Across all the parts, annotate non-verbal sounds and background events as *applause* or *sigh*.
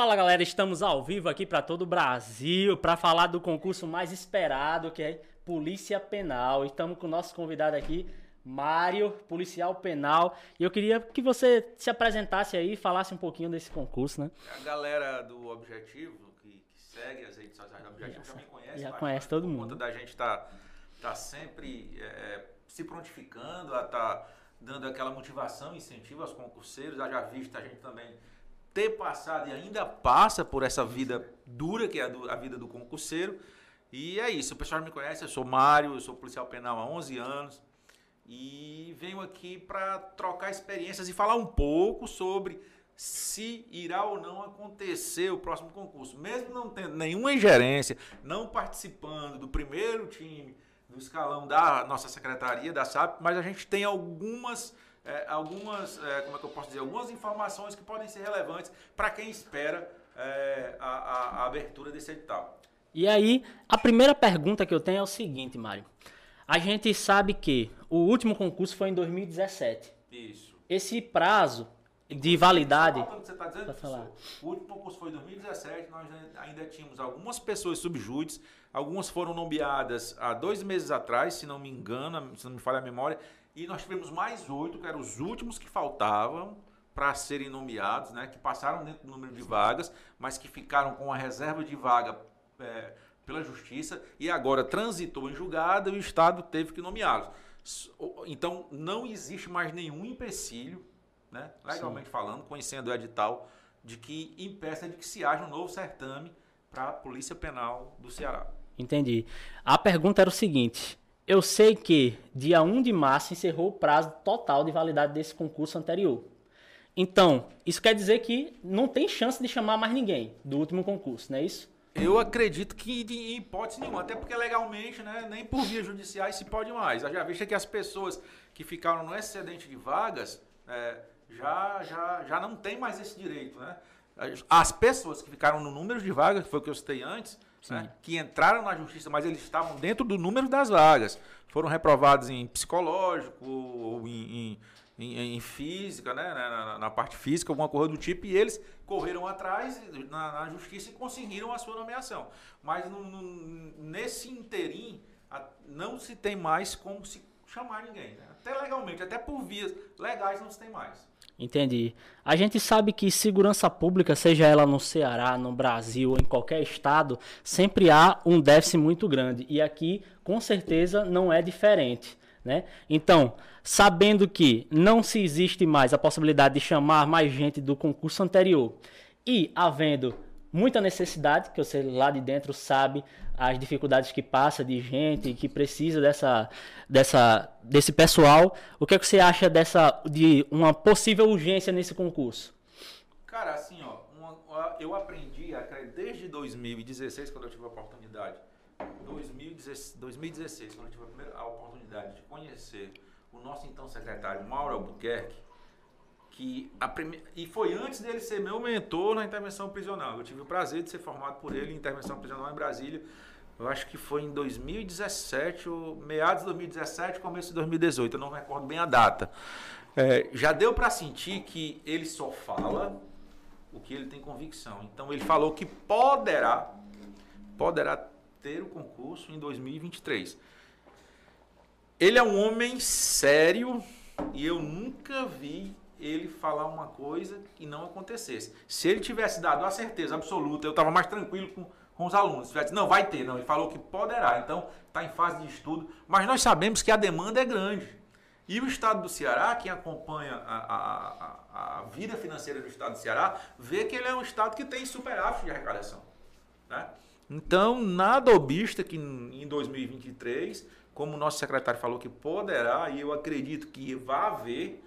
Fala galera, estamos ao vivo aqui para todo o Brasil para falar do concurso mais esperado que é Polícia Penal. Estamos com o nosso convidado aqui, Mário, policial penal. E eu queria que você se apresentasse aí e falasse um pouquinho desse concurso, né? A galera do Objetivo, que, que segue as redes sociais do Objetivo, já, já me conhece. Já conhece todo por mundo. conta da gente tá, tá sempre é, se prontificando a tá dando aquela motivação, incentivo aos concurseiros. Já visto a gente também ter passado e ainda passa por essa vida dura que é a, do, a, vida do concurseiro. E é isso, o pessoal me conhece, eu sou Mário, eu sou policial penal há 11 anos e venho aqui para trocar experiências e falar um pouco sobre se irá ou não acontecer o próximo concurso. Mesmo não tendo nenhuma ingerência, não participando do primeiro time, do escalão da nossa secretaria, da SAP, mas a gente tem algumas é, algumas, é, como é que eu posso dizer, algumas informações que podem ser relevantes para quem espera é, a, a, a, abertura desse edital. E aí, a primeira pergunta que eu tenho é o seguinte, Mário. A gente sabe que o último concurso foi em 2017. Isso. Esse prazo de validade. Você está dizendo, falar. O último concurso foi em 2017, nós ainda tínhamos algumas pessoas subjúdices, algumas foram nomeadas há dois meses atrás, se não me engano, se não me falha a memória, e nós tivemos mais oito, que eram os últimos que faltavam para serem nomeados, né, que passaram dentro do número de vagas, mas que ficaram com a reserva de vaga é, pela justiça e agora transitou em julgado e o Estado teve que nomeá-los. Então não existe mais nenhum empecilho, né, legalmente Sim. falando, conhecendo o edital, de que impeça de que se haja um novo certame para a Polícia Penal do Ceará. Entendi. A pergunta era o seguinte: eu sei que dia 1 de março encerrou o prazo total de validade desse concurso anterior. Então, isso quer dizer que não tem chance de chamar mais ninguém do último concurso, não é isso? Eu acredito que em hipótese nenhuma, até porque legalmente, né, nem por via judiciais se pode mais. Já visto que as pessoas que ficaram no excedente de vagas é, já, já, já não tem mais esse direito. Né? As pessoas que ficaram no número de vagas, que foi o que eu citei antes, né, que entraram na justiça, mas eles estavam dentro do número das vagas. Foram reprovados em psicológico, ou em, em, em, em física, né, na, na, parte física, alguma coisa do tipo, e eles correram atrás na, na justiça e conseguiram a sua nomeação. Mas no, no, nesse interim, não se tem mais como se chamar ninguém. Né? Até legalmente, até por vias legais não se tem mais. Entendi. A gente sabe que segurança pública, seja ela no Ceará, no Brasil, em qualquer estado, sempre há um déficit muito grande. E aqui, com certeza, não é diferente. Né? Então, sabendo que não se existe mais a possibilidade de chamar mais gente do concurso anterior e havendo muita necessidade, que você lá de dentro sabe as dificuldades que passa de gente que precisa dessa, dessa, desse pessoal. O que, é que você acha dessa de uma possível urgência nesse concurso? Cara, assim, ó, uma, eu aprendi desde 2016, quando eu tive a oportunidade, 2016, 2016 quando eu tive a, primeira, a oportunidade de conhecer o nosso então secretário Mauro Albuquerque, que prime... e foi antes dele ser meu mentor na intervenção prisional. Eu tive o prazer de ser formado por ele em intervenção prisional em Brasília. Eu acho que foi em 2017, meados de 2017, começo de 2018. Eu não recordo bem a data. É, já deu para sentir que ele só fala o que ele tem convicção. Então ele falou que poderá, poderá ter o concurso em 2023. Ele é um homem sério e eu nunca vi ele falar uma coisa e não acontecesse. Se ele tivesse dado a certeza absoluta, eu estava mais tranquilo com, com os alunos. Se tivesse, não, vai ter, não. Ele falou que poderá, então está em fase de estudo. Mas nós sabemos que a demanda é grande. E o Estado do Ceará, quem acompanha a, a, a, vida financeira do Estado do Ceará, vê que ele é um Estado que tem superávit de arrecadação. Né? Então, nada obsta que em 2023, como o nosso secretário falou que poderá, e eu acredito que vai haver,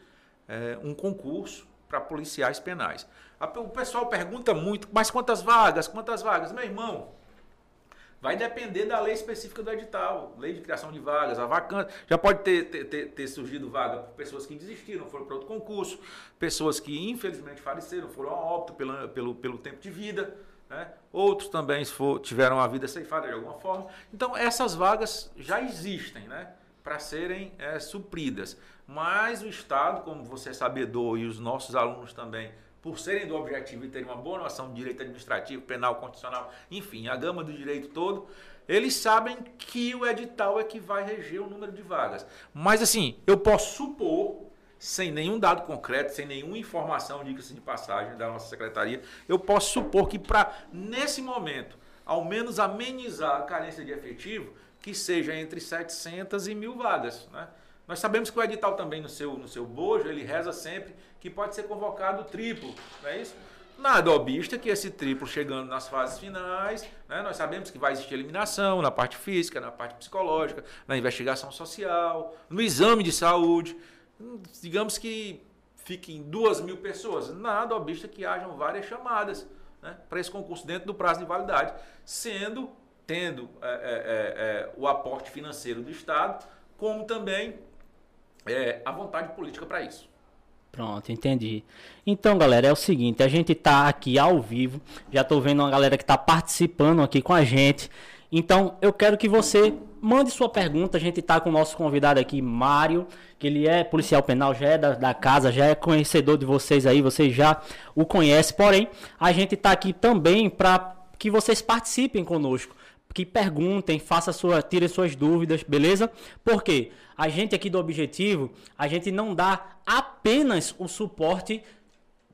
é, um concurso para policiais penais. O pessoal pergunta muito, mas quantas vagas? Quantas vagas? Meu irmão, vai depender da lei específica do edital, lei de criação de vagas, a vacância. Já pode ter, ter, ter surgido vaga por pessoas que desistiram, foram para outro concurso, pessoas que infelizmente faleceram, foram a óbito pelo, pelo, pelo tempo de vida. Né? Outros também for, tiveram a vida ceifada de alguma forma. Então, essas vagas já existem né? para serem é, supridas. Mas o Estado, como você é sabedor e os nossos alunos também por serem do objetivo e terem uma boa noção de direito administrativo, penal, constitucional, enfim, a gama do direito todo, eles sabem que o edital é que vai reger o número de vagas. Mas assim, eu posso supor, sem nenhum dado concreto, sem nenhuma informação, diga-se de passagem, da nossa secretaria, eu posso supor que para, nesse momento, ao menos amenizar a carência de efetivo, que seja entre 700 e mil vagas. Né? Nós sabemos que o edital também no seu, no seu bojo, ele reza sempre que pode ser convocado triplo, não é isso? Nada obsta que esse triplo chegando nas fases finais, né, nós sabemos que vai existir eliminação na parte física, na parte psicológica, na investigação social, no exame de saúde. Digamos que fiquem duas mil pessoas. Nada obsta que hajam várias chamadas né, para esse concurso dentro do prazo de validade, sendo, tendo é, é, é, é o aporte financeiro do Estado, como também é, a vontade política para isso. Pronto, entendi. Então, galera, é o seguinte, a gente tá aqui ao vivo, já tô vendo uma galera que tá participando aqui com a gente. Então, eu quero que você mande sua pergunta. A gente tá com o nosso convidado aqui, Mário, que ele é policial penal, já é da, da casa, já é conhecedor de vocês aí, vocês já o conhecem. Porém, a gente tá aqui também para que vocês participem conosco que perguntem, faça sua, tirem suas dúvidas, beleza? Porque a gente aqui do Objetivo, a gente não dá apenas o suporte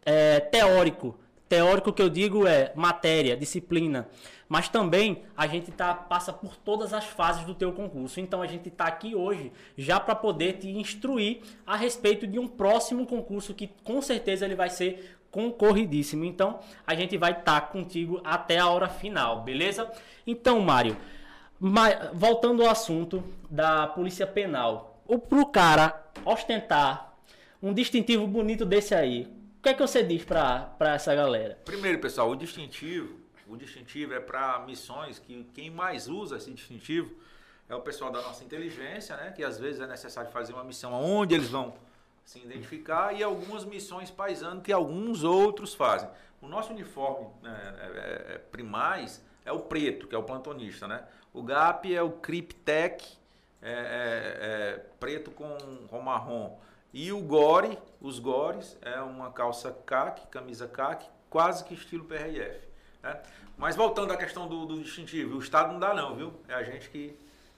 é, teórico. Teórico que eu digo é matéria, disciplina. Mas também a gente tá, passa por todas as fases do teu concurso. Então a gente está aqui hoje já para poder te instruir a respeito de um próximo concurso que com certeza ele vai ser concorridíssimo. Então, a gente vai estar tá contigo até a hora final, beleza? Então, Mário, voltando ao assunto da Polícia Penal. O pro cara ostentar um distintivo bonito desse aí, o que é que você diz para essa galera? Primeiro, pessoal, o distintivo, o distintivo é para missões que quem mais usa esse distintivo é o pessoal da nossa inteligência, né? Que às vezes é necessário fazer uma missão onde eles vão se identificar e algumas missões paisano que alguns outros fazem. O nosso uniforme né, é, é, é, primais é o preto, que é o plantonista, né? O GAP é o Cryptec, é, é, é, preto com, com marrom. E o Gore, os Gores, é uma calça caque, camisa caque, quase que estilo PRF. Né? Mas voltando à questão do, do, distintivo, o Estado não dá não, viu? É a gente que,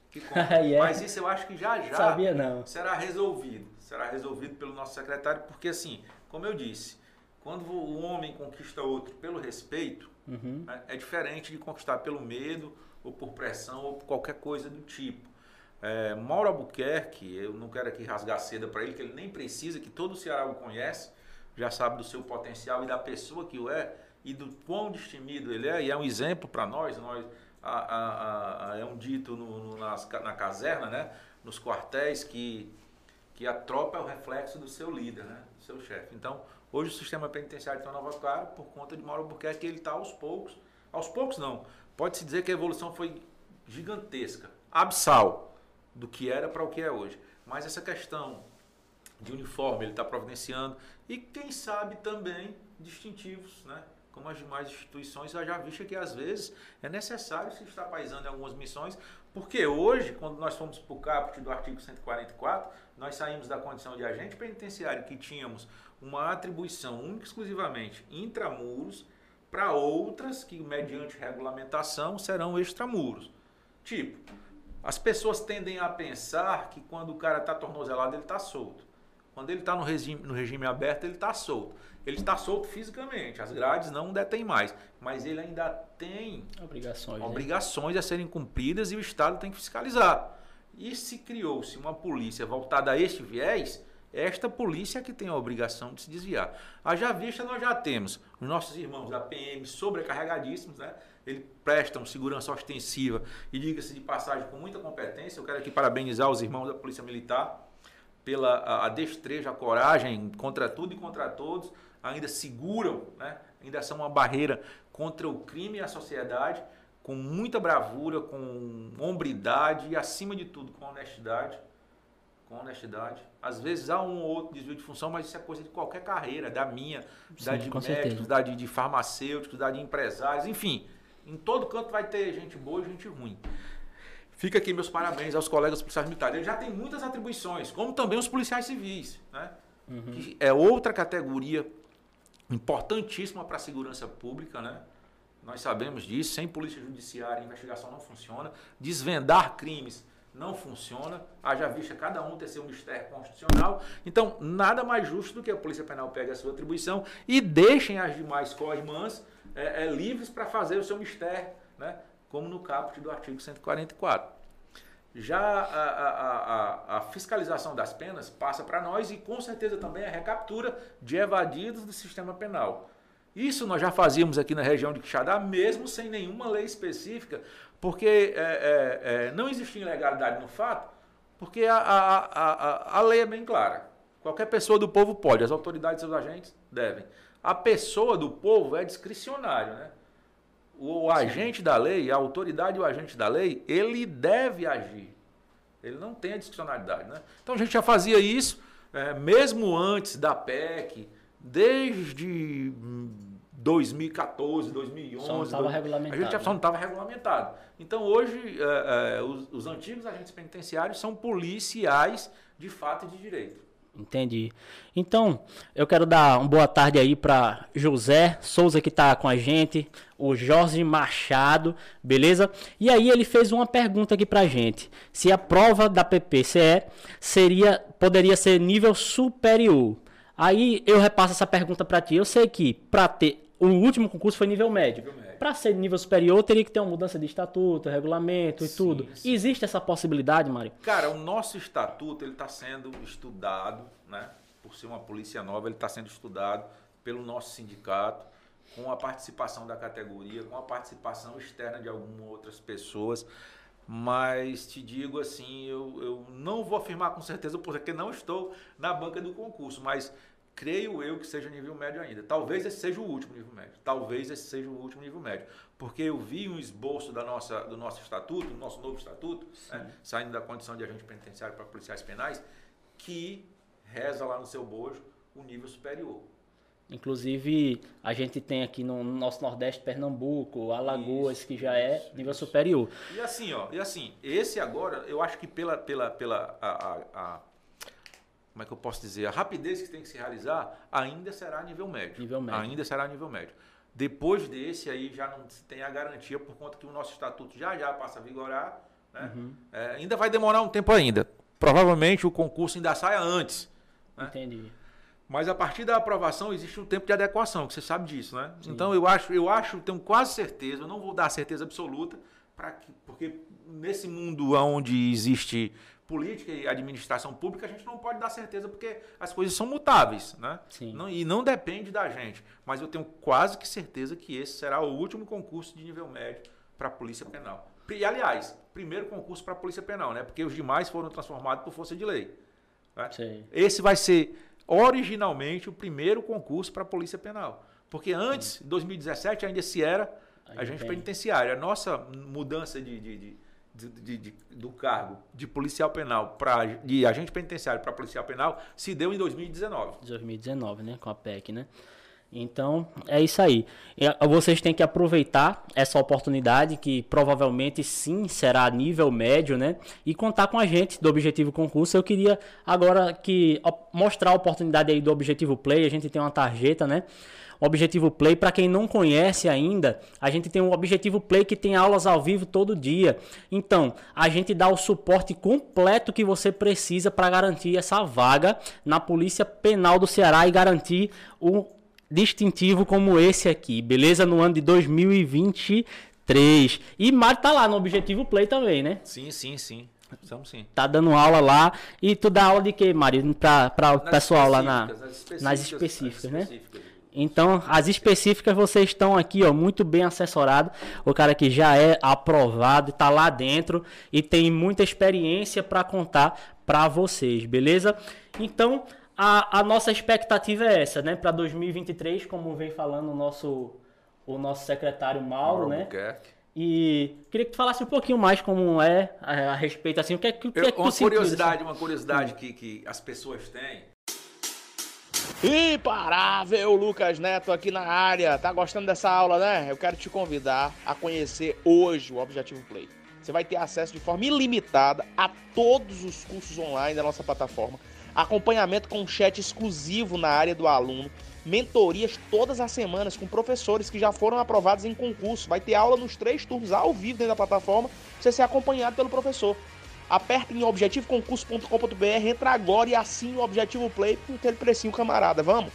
que *laughs* compra. yeah. Mas isso eu acho que já já Sabia, não. será resolvido será resolvido pelo nosso secretário, porque assim, como eu disse, quando o homem conquista outro pelo respeito, uhum. né, é diferente de conquistar pelo medo ou por pressão ou por qualquer coisa do tipo. É, Mauro Albuquerque, eu não quero aqui rasgar seda para ele, que ele nem precisa, que todo o Ceará o conhece, já sabe do seu potencial e da pessoa que o é e do quão destemido ele é, e é um exemplo para nós, nós a, a, a, é um dito no, no, nas, na caserna, né, nos quartéis, que que a tropa é o reflexo do seu líder, né? do seu chefe. Então, hoje o sistema penitenciário de Nova Clara, por conta de Mauro Albuquerque, ele está aos poucos, aos poucos não, pode-se dizer que a evolução foi gigantesca, absal, do que era para o que é hoje. Mas essa questão de uniforme ele está providenciando e quem sabe também distintivos, né? como as demais instituições, já visto que às vezes é necessário se estar paisando em algumas missões, porque hoje, quando nós fomos para o caput do artigo 144, nós saímos da condição de agente penitenciário que tínhamos uma atribuição única exclusivamente intramuros para outras que, mediante regulamentação, serão extramuros. Tipo, as pessoas tendem a pensar que quando o cara está tornozelado, ele está solto. Quando ele está no regime, no regime aberto, ele está solto. Ele está solto fisicamente, as grades não detêm mais, mas ele ainda tem obrigações, né? obrigações né? a serem cumpridas e o Estado tem que fiscalizar. E se criou-se uma polícia voltada a este viés, esta polícia que tem a obrigação de se desviar. já vista, nós já temos os nossos irmãos da PM sobrecarregadíssimos, né? Eles prestam segurança ostensiva e, diga-se de passagem, com muita competência. Eu quero aqui parabenizar os irmãos da Polícia Militar pela a, a destreza, a coragem contra tudo e contra todos ainda seguram, né? ainda são uma barreira contra o crime e a sociedade, com muita bravura, com hombridade e, acima de tudo, com honestidade. Com honestidade. Às vezes há um ou outro desvio de função, mas isso é coisa de qualquer carreira, da minha, Sim, da de médicos, certeza. da de, de farmacêuticos, da de empresários, enfim. Em todo canto vai ter gente boa e gente ruim. Fica aqui meus parabéns aos colegas policiais militares. Eles já têm muitas atribuições, como também os policiais civis, né? Uhum. Que é outra categoria importantíssima para a segurança pública, né? Nós sabemos disso, sem polícia judiciária a investigação não funciona. Desvendar crimes não funciona. Haja vista cada um ter seu mistério constitucional. Então, nada mais justo do que a Polícia Penal pegue a sua atribuição e deixem as demais co-irmãs é, é, livres para fazer o seu mistério, né? como no caput do artigo 144. Já a, a, a, a fiscalização das penas passa para nós e com certeza também a recaptura de evadidos do sistema penal. Isso nós já fazíamos aqui na região de Quixadá, mesmo sem nenhuma lei específica, porque é, é, é, não existia ilegalidade no fato, porque a, a, a, a lei é bem clara. Qualquer pessoa do povo pode, as autoridades e seus agentes devem. A pessoa do povo é discricionário, né? O, o agente da lei, a autoridade e o agente da lei, ele deve agir. Ele não tem a discricionalidade, né? Então a gente já fazia isso, é, mesmo antes da PEC, desde 2014, 2011. Só não estava regulamentado. A gente só não estava regulamentado. Então hoje é, é, os, os antigos agentes penitenciários são policiais de fato e de direito. Entendi. Então, eu quero dar uma boa tarde aí para José Souza que está com a gente, o Jorge Machado, beleza? E aí ele fez uma pergunta aqui pra gente. Se a prova da PPCE seria poderia ser nível superior. Aí eu repasso essa pergunta para ti. Eu sei que para ter o último concurso foi nível médio. médio. Para ser nível superior, teria que ter uma mudança de estatuto, regulamento e sim, tudo. Sim. Existe essa possibilidade, Mário? Cara, o nosso estatuto ele está sendo estudado, né? Por ser uma polícia nova, ele está sendo estudado pelo nosso sindicato, com a participação da categoria, com a participação externa de algumas outras pessoas. Mas te digo assim, eu, eu não vou afirmar com certeza, porque não estou na banca do concurso, mas creio eu que seja nível médio ainda. Talvez esse seja o último nível médio. Talvez esse seja o último nível médio. Porque eu vi um esboço da nossa, do nosso estatuto, do nosso novo estatuto, né, saindo da condição de agente penitenciário para policiais penais, que reza lá no seu bojo o nível superior. Inclusive, a gente tem aqui no nosso Nordeste, Pernambuco, Alagoas, isso, que já é isso, nível isso. superior. E assim, ó, e assim, esse agora, eu acho que pela, pela, pela a, a, a como é que eu posso dizer, a rapidez que tem que se realizar ainda será nível médio. Nível médio. Ainda será nível médio. Depois desse aí já não se tem a garantia por conta que o nosso estatuto já já passa a vigorar. Né? Uhum. É, ainda vai demorar um tempo ainda. Provavelmente o concurso ainda saia antes. Né? Entendi. Mas a partir da aprovação existe um tempo de adequação, que você sabe disso, né? Sim. Então eu acho, eu acho, tenho quase certeza, eu não vou dar certeza absoluta, para que, porque nesse mundo onde existe política e administração pública, a gente não pode dar certeza porque as coisas são mutáveis, né? Sim. Não, e não depende da gente. Mas eu tenho quase que certeza que esse será o último concurso de nível médio para a Polícia Penal. E, aliás, primeiro concurso para a Polícia Penal, né? Porque os demais foram transformados por força de lei. Né? Esse vai ser originalmente o primeiro concurso para a Polícia Penal. Porque antes, em 2017, ainda se era agente penitenciário. A nossa mudança de, de, de de, de, de, do cargo de policial penal para de agente penitenciário para policial penal se deu em 2019. 2019, né, com a PEC, né? Então, é isso aí. Vocês têm que aproveitar essa oportunidade, que provavelmente sim será a nível médio, né? E contar com a gente do Objetivo Concurso. Eu queria agora que mostrar a oportunidade aí do Objetivo Play. A gente tem uma tarjeta, né? Objetivo Play, para quem não conhece ainda, a gente tem um Objetivo Play que tem aulas ao vivo todo dia. Então, a gente dá o suporte completo que você precisa para garantir essa vaga na Polícia Penal do Ceará e garantir um distintivo como esse aqui, beleza? No ano de 2023. E Mário tá lá no Objetivo Play também, né? Sim, sim, sim. Estamos sim. Tá dando aula lá. E tu dá aula de quê, Mário? Para o pessoal lá na, nas específicas, nas específicas, né? Específicas. Então, as específicas vocês estão aqui, ó, muito bem assessorado. O cara que já é aprovado, está lá dentro e tem muita experiência para contar para vocês, beleza? Então, a, a, nossa expectativa é essa, né? Para 2023, como vem falando o nosso, o nosso secretário Mauro, Mauro né? Buquerque. E queria que tu falasse um pouquinho mais como é a, a respeito assim, o que é que, o que, é que uma curiosidade, uma curiosidade que, que as pessoas têm Imparável Lucas Neto aqui na área. Tá gostando dessa aula, né? Eu quero te convidar a conhecer hoje o Objetivo Play. Você vai ter acesso de forma ilimitada a todos os cursos online da nossa plataforma, acompanhamento com chat exclusivo na área do aluno, mentorias todas as semanas com professores que já foram aprovados em concurso. Vai ter aula nos três turnos ao vivo dentro da plataforma, você ser acompanhado pelo professor. Aperta em objetivoconcurso.com.br, entra agora e assine o Objetivo Play com aquele precinho camarada. Vamos?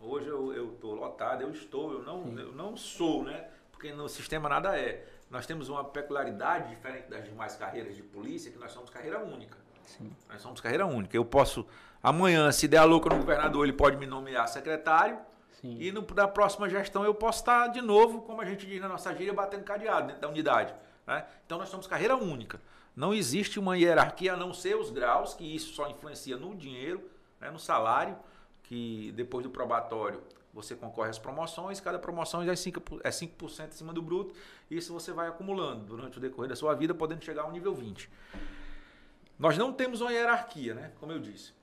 Hoje eu, eu tô lotado, eu estou, eu não, eu não sou, né? Porque no sistema nada é. Nós temos uma peculiaridade diferente das demais carreiras de polícia, que nós somos carreira única. Sim. Nós somos carreira única. Eu posso, amanhã, se der a louca no governador, ele pode me nomear secretário. Sim. E no, na próxima gestão eu posso estar de novo, como a gente diz na nossa gíria, batendo cadeado dentro da unidade. né? Então nós somos carreira única. Não existe uma hierarquia a não ser os graus, que isso só influencia no dinheiro, né, no salário, que depois do probatório você concorre às promoções, cada promoção já é 5%, é 5 em cima do bruto, e isso você vai acumulando durante o decorrer da sua vida, podendo chegar ao nível 20. Nós não temos uma hierarquia, né? Como eu disse.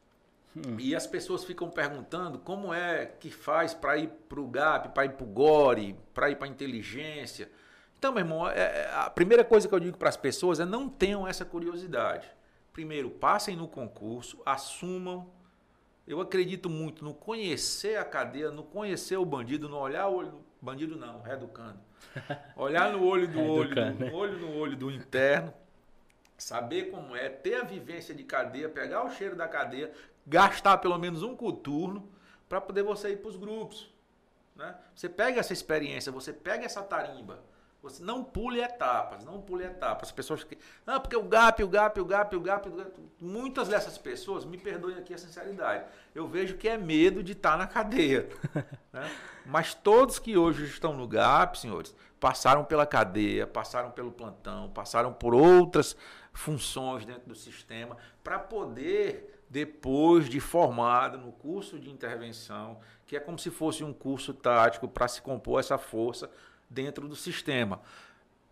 E as pessoas ficam perguntando como é que faz para ir para o GAP, para ir para o GORE, para ir para a inteligência. Então, meu irmão, é- é- a primeira coisa que eu digo para as pessoas é não tenham essa curiosidade. Primeiro, passem no concurso, assumam. Eu acredito muito no conhecer a cadeia, no conhecer o bandido, no olhar o olho do bandido não, reeducando. *laughs* Olhar no olho do olho, do, né? no olho no olho do interno, saber como é, ter a vivência de cadeia, pegar o cheiro da cadeia, gastar pelo menos um coturno para poder você ir para os grupos. Né? Você pega essa experiência, você pega essa tarimba, você não pule etapas, não pule etapas. As pessoas que. Ah, porque o GAP, o GAP, o GAP, o GAP. o GAP", Muitas dessas pessoas, me perdoem aqui a sinceridade, eu vejo que é medo de estar na cadeia. *laughs* né? Mas todos que hoje estão no GAP, senhores, passaram pela cadeia, passaram pelo plantão, passaram por outras funções dentro do sistema para poder, depois de formado no curso de intervenção, que é como se fosse um curso tático para se compor essa força dentro do sistema.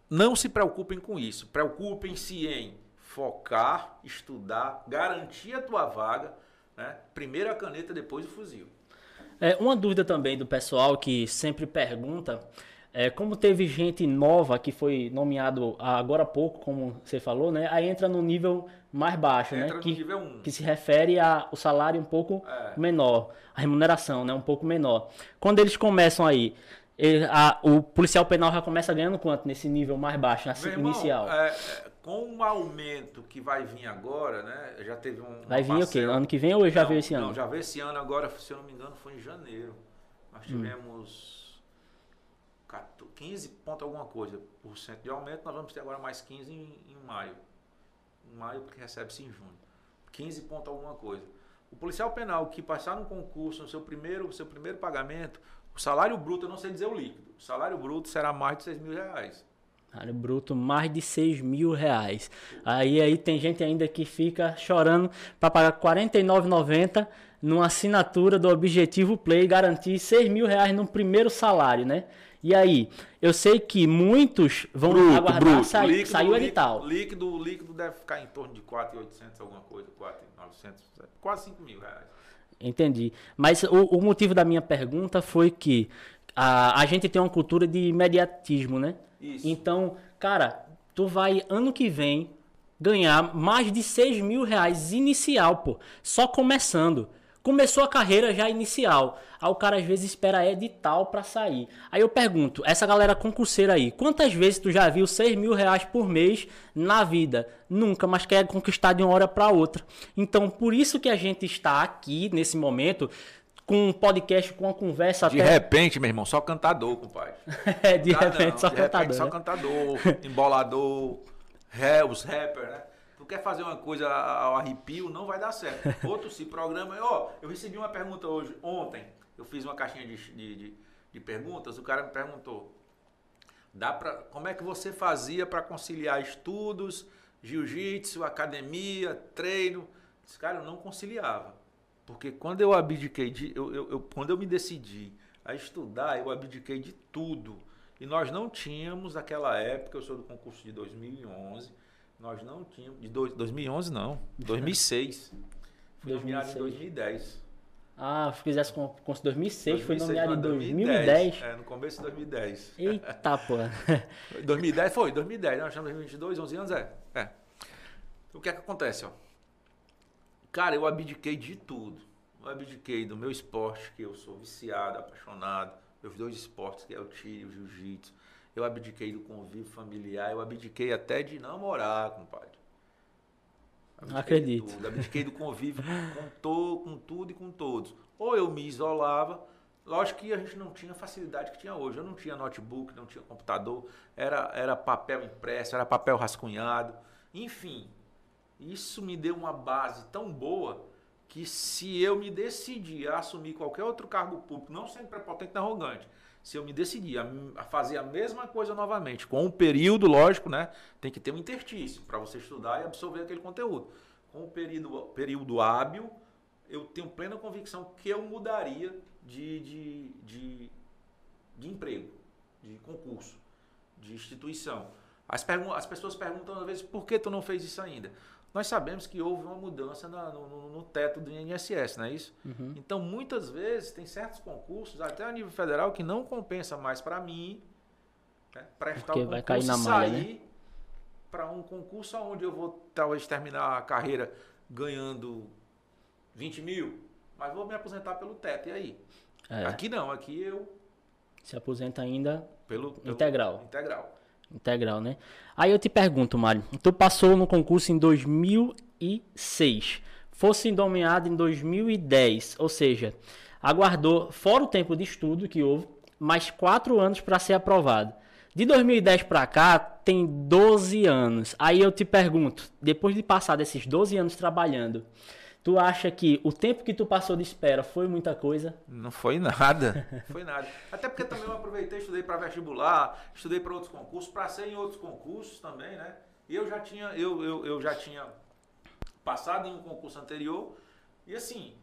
Não se preocupem com isso. Preocupem-se em focar, estudar, garantir a tua vaga. Né? Primeiro a caneta, depois o fuzil. É, uma dúvida também do pessoal que sempre pergunta, é, como teve gente nova que foi nomeado agora há pouco, como você falou, né? Aí entra no nível mais baixo, Entra né? no Que, nível 1. que se refere ao salário um pouco É. menor, a remuneração, né? Um pouco menor. Quando eles começam aí, ele- a- o policial penal já começa ganhando quanto nesse nível mais baixo, nessa Meu inicial? é, é, com o aumento que vai vir agora, né? Já teve um. Vai vir uma o quê? parcela- Ano que vem ou já Não, veio esse ano? Não, já veio esse ano agora, se eu não me engano, foi em janeiro. Hum. Nós tivemos 14 15 ponto alguma coisa por cento de aumento, nós vamos ter agora mais 15 em, em maio. Em maio, porque recebe-se em junho. 15 ponto alguma coisa. O policial penal que passar no concurso, no seu primeiro, seu primeiro pagamento, o salário bruto, eu não sei dizer o líquido, o salário bruto será mais de 6 mil reais. Salário bruto mais de 6 mil reais. Aí, aí tem gente ainda que fica chorando para pagar R$ 49,90 numa assinatura do Objetivo Play e garantir 6 mil reais no primeiro salário, né? E aí, eu sei que muitos vão aguardar sair, Líquido, sair o líquido, edital. Líquido, líquido deve ficar em torno de 4,800 alguma coisa, 4,900, quase 5 mil reais. Entendi. Mas o, o motivo da minha pergunta foi que a, a gente tem uma cultura de imediatismo, né? Isso. Então, cara, tu vai ano que vem ganhar mais de 6 mil reais inicial, pô. Só começando. Começou a carreira já inicial. Aí o cara às vezes espera edital pra sair. Aí eu pergunto, essa galera concurseira aí, quantas vezes tu já viu 6 mil reais por mês na vida? Nunca, mas quer conquistar de uma hora pra outra. Então, por isso que a gente está aqui nesse momento com um podcast, com uma conversa De até repente, meu irmão, só cantador, compadre. *laughs* É, de repente não, só de cantador. repente só né? cantador, embolador, ré, os rappers, né? Tu quer fazer uma coisa ao arrepio, não vai dar certo. *laughs* Outro se programa. Ó, eu recebi uma pergunta hoje, ontem. Eu fiz uma caixinha de, de, de- perguntas. O cara me perguntou: dá pra, como é que você fazia para conciliar estudos, jiu-jitsu, academia, treino? Esse cara, eu não conciliava. Porque quando eu abdiquei de. Eu, eu- eu- quando eu me decidi a estudar, eu abdiquei de tudo. E nós não tínhamos, naquela época, eu sou do concurso de 2011, nós não tínhamos. De dois- 2011 não, 2006. Fui nomeado em 2006. 2010. Ah, se fizesse com, com 2006, foi 2006, nomeado em não, 2010. É, no começo de 2010. Eita, pô. 2010 foi, 2010, nós estamos em 2022, 11 anos, é. é. O que é que acontece, ó? Cara, eu abdiquei de tudo. eu abdiquei do meu esporte, que eu sou viciado, apaixonado, meus dois esportes, que é o tiro e o jiu-jitsu. Eu abdiquei do convívio familiar, eu abdiquei até de namorar, compadre. Abdiquei Acredito. Tudo, abdiquei do convívio com, to, com tudo e com todos. Ou eu me isolava, lógico que a gente não tinha a facilidade que tinha hoje. Eu não tinha notebook, não tinha computador, era, era papel impresso, era papel rascunhado. Enfim, isso me deu uma base tão boa que se eu me decidir a assumir qualquer outro cargo público, não sendo prepotente e arrogante, se eu me decidir a, a, fazer a mesma coisa novamente, com um período, lógico, né? Tem que ter um interstício para você estudar e absorver aquele conteúdo. Com um período, período hábil, eu tenho plena convicção que eu mudaria de, de, de, de emprego, de concurso, de instituição. As, as pessoas perguntam às vezes por que tu não fez isso ainda. Nós sabemos que houve uma mudança na, no, no, teto do INSS, não é isso? Uhum. Então, muitas vezes, tem certos concursos, até a nível federal, que não compensa mais para mim né, prestar Porque o concurso vai cair na malha, sair né? para um concurso onde eu vou talvez terminar a carreira ganhando 20 mil, mas vou me aposentar pelo teto. E aí? É. Aqui não, aqui eu. Se aposenta ainda pelo, pelo integral. Integral. Integral, né? Aí eu te pergunto, Mário, tu passou no concurso em 2006, fosse nomeado em 2010, ou seja, aguardou, fora o tempo de estudo que houve, mais quatro anos para ser aprovado. De 2010 para cá, tem 12 anos. Aí eu te pergunto, depois de passar desses 12 anos trabalhando, Tu acha que o tempo que tu passou de espera foi muita coisa? Não foi nada. *laughs* foi nada. Até porque também eu aproveitei, estudei para vestibular, estudei para outros concursos, passei em outros concursos também, né? E eu já tinha, eu, eu, eu já tinha passado em um concurso anterior e assim,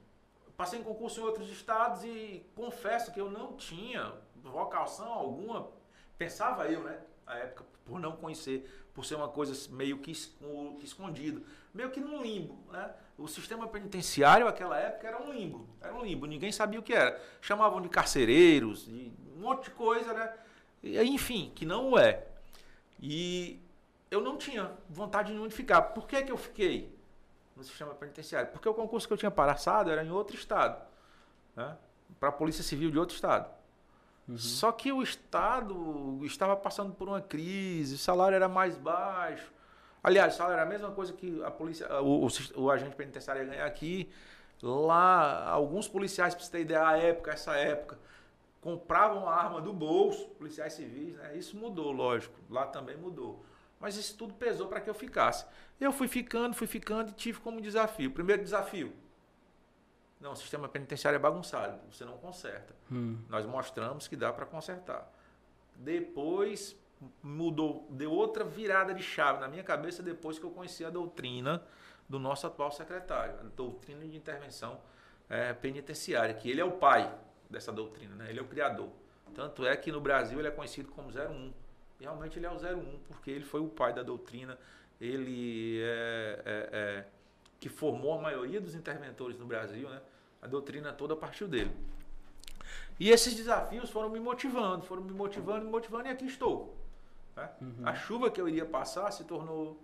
passei em concurso em outros estados e confesso que eu não tinha vocação alguma, pensava eu, né? Na época, por não conhecer, por ser uma coisa meio que escondido, meio que num limbo, né? O sistema penitenciário naquela época era um limbo, era um limbo, ninguém sabia o que era. Chamavam de carcereiros, de um monte de coisa, né? E, enfim, que não é. E eu não tinha vontade nenhuma de ficar. Por que, que eu fiquei no sistema penitenciário? Porque o concurso que eu tinha passado era em outro estado, né? para a Polícia Civil de outro estado. Uhum. Só que o Estado estava passando por uma crise, o salário era mais baixo, Aliás, salário era a mesma coisa que a polícia, o, o, o agente penitenciário ia ganhar aqui. Lá, alguns policiais, para você ter ideia, a época, essa época, compravam a arma do bolso, policiais civis, né? Isso mudou, lógico. Lá também mudou. Mas isso tudo pesou para que eu ficasse. Eu fui ficando, fui ficando e tive como desafio. Primeiro desafio. Não, o sistema penitenciário é bagunçado, você não conserta. Hum. Nós mostramos que dá para consertar. Depois, mudou, deu outra virada de chave na minha cabeça depois que eu conheci a doutrina do nosso atual secretário, a doutrina de intervenção é, penitenciária, que ele é o pai dessa doutrina, né? ele é o criador. Tanto é que no Brasil ele é conhecido como 01. Realmente ele é o 01, porque ele foi o pai da doutrina, ele é, é, é que formou a maioria dos interventores no Brasil, né? a doutrina toda partiu dele. E esses desafios foram me motivando, foram me motivando, me motivando, e aqui estou. Né? Uhum. A chuva que eu iria passar se tornou